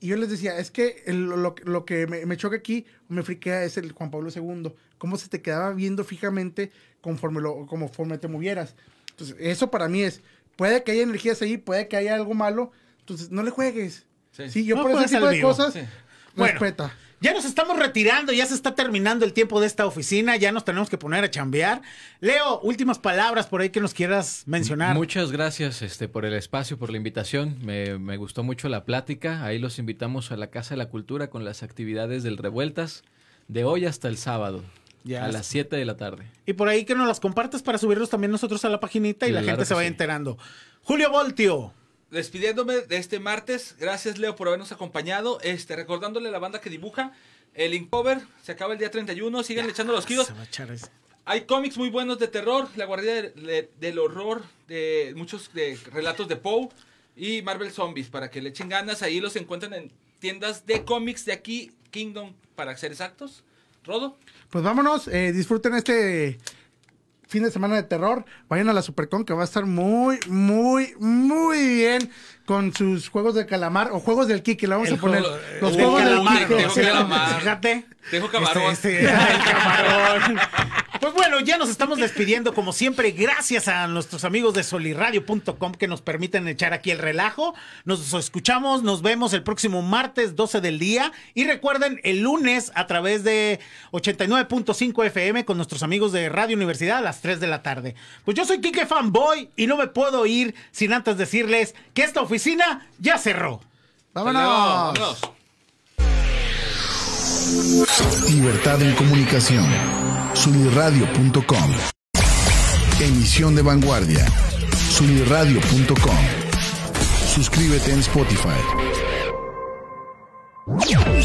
Y yo les decía, es que lo, que me, me choca aquí, me friquea, es el Juan Pablo II. Cómo se te quedaba viendo fijamente conforme, lo, conforme te movieras. Entonces, eso para mí es, puede que haya energías ahí, puede que haya algo malo, entonces no le juegues. Sí. Sí, yo No por ese tipo de cosas, Sí. Bueno. respeta. Ya nos estamos retirando, ya se está terminando el tiempo de esta oficina, ya nos tenemos que poner a chambear. Leo, últimas palabras por ahí que nos quieras mencionar. Muchas gracias este, por el espacio, por la invitación. Me, me gustó mucho la plática. Ahí los invitamos a la Casa de la Cultura con las actividades del Revueltas de hoy hasta el sábado. Ya a las 7 de la tarde. Y por ahí que nos las compartas para subirlos también nosotros a la paginita y la gente se vaya sí. enterando. Julio Voltio. Despidiéndome de este martes, gracias Leo por habernos acompañado, este, recordándole a la banda que dibuja, el Incover se acaba el día 31, sigan echando los kilos. Hay cómics muy buenos de terror, La Guardia de- de- del Horror, de muchos de relatos de Poe y Marvel Zombies, para que le echen ganas, ahí los encuentran en tiendas de cómics de aquí, Kingdom, para ser exactos. Rodo. Pues vámonos, eh, disfruten este fin de semana de terror. Vayan a la Supercon que va a estar muy, muy, muy bien con sus juegos de calamar o juegos del Kiki. Le vamos El a poner juego- los juegos del calamar, Kiki. tengo sí, calamar. Fíjate. Tengo camarón. Este, este, el camarón. Pues bueno, ya nos estamos despidiendo como siempre. Gracias a nuestros amigos de soliradio.com que nos permiten echar aquí el relajo. Nos escuchamos, nos vemos el próximo martes 12 del día. Y recuerden, el lunes a través de 89.5 FM con nuestros amigos de Radio Universidad a las 3 de la tarde. Pues yo soy Kike Fanboy y no me puedo ir sin antes decirles que esta oficina ya cerró. ¡Vámonos! Vámonos. Libertad en comunicación. Sunirradio.com. Emisión de vanguardia. Sunirradio.com. Suscríbete en Spotify.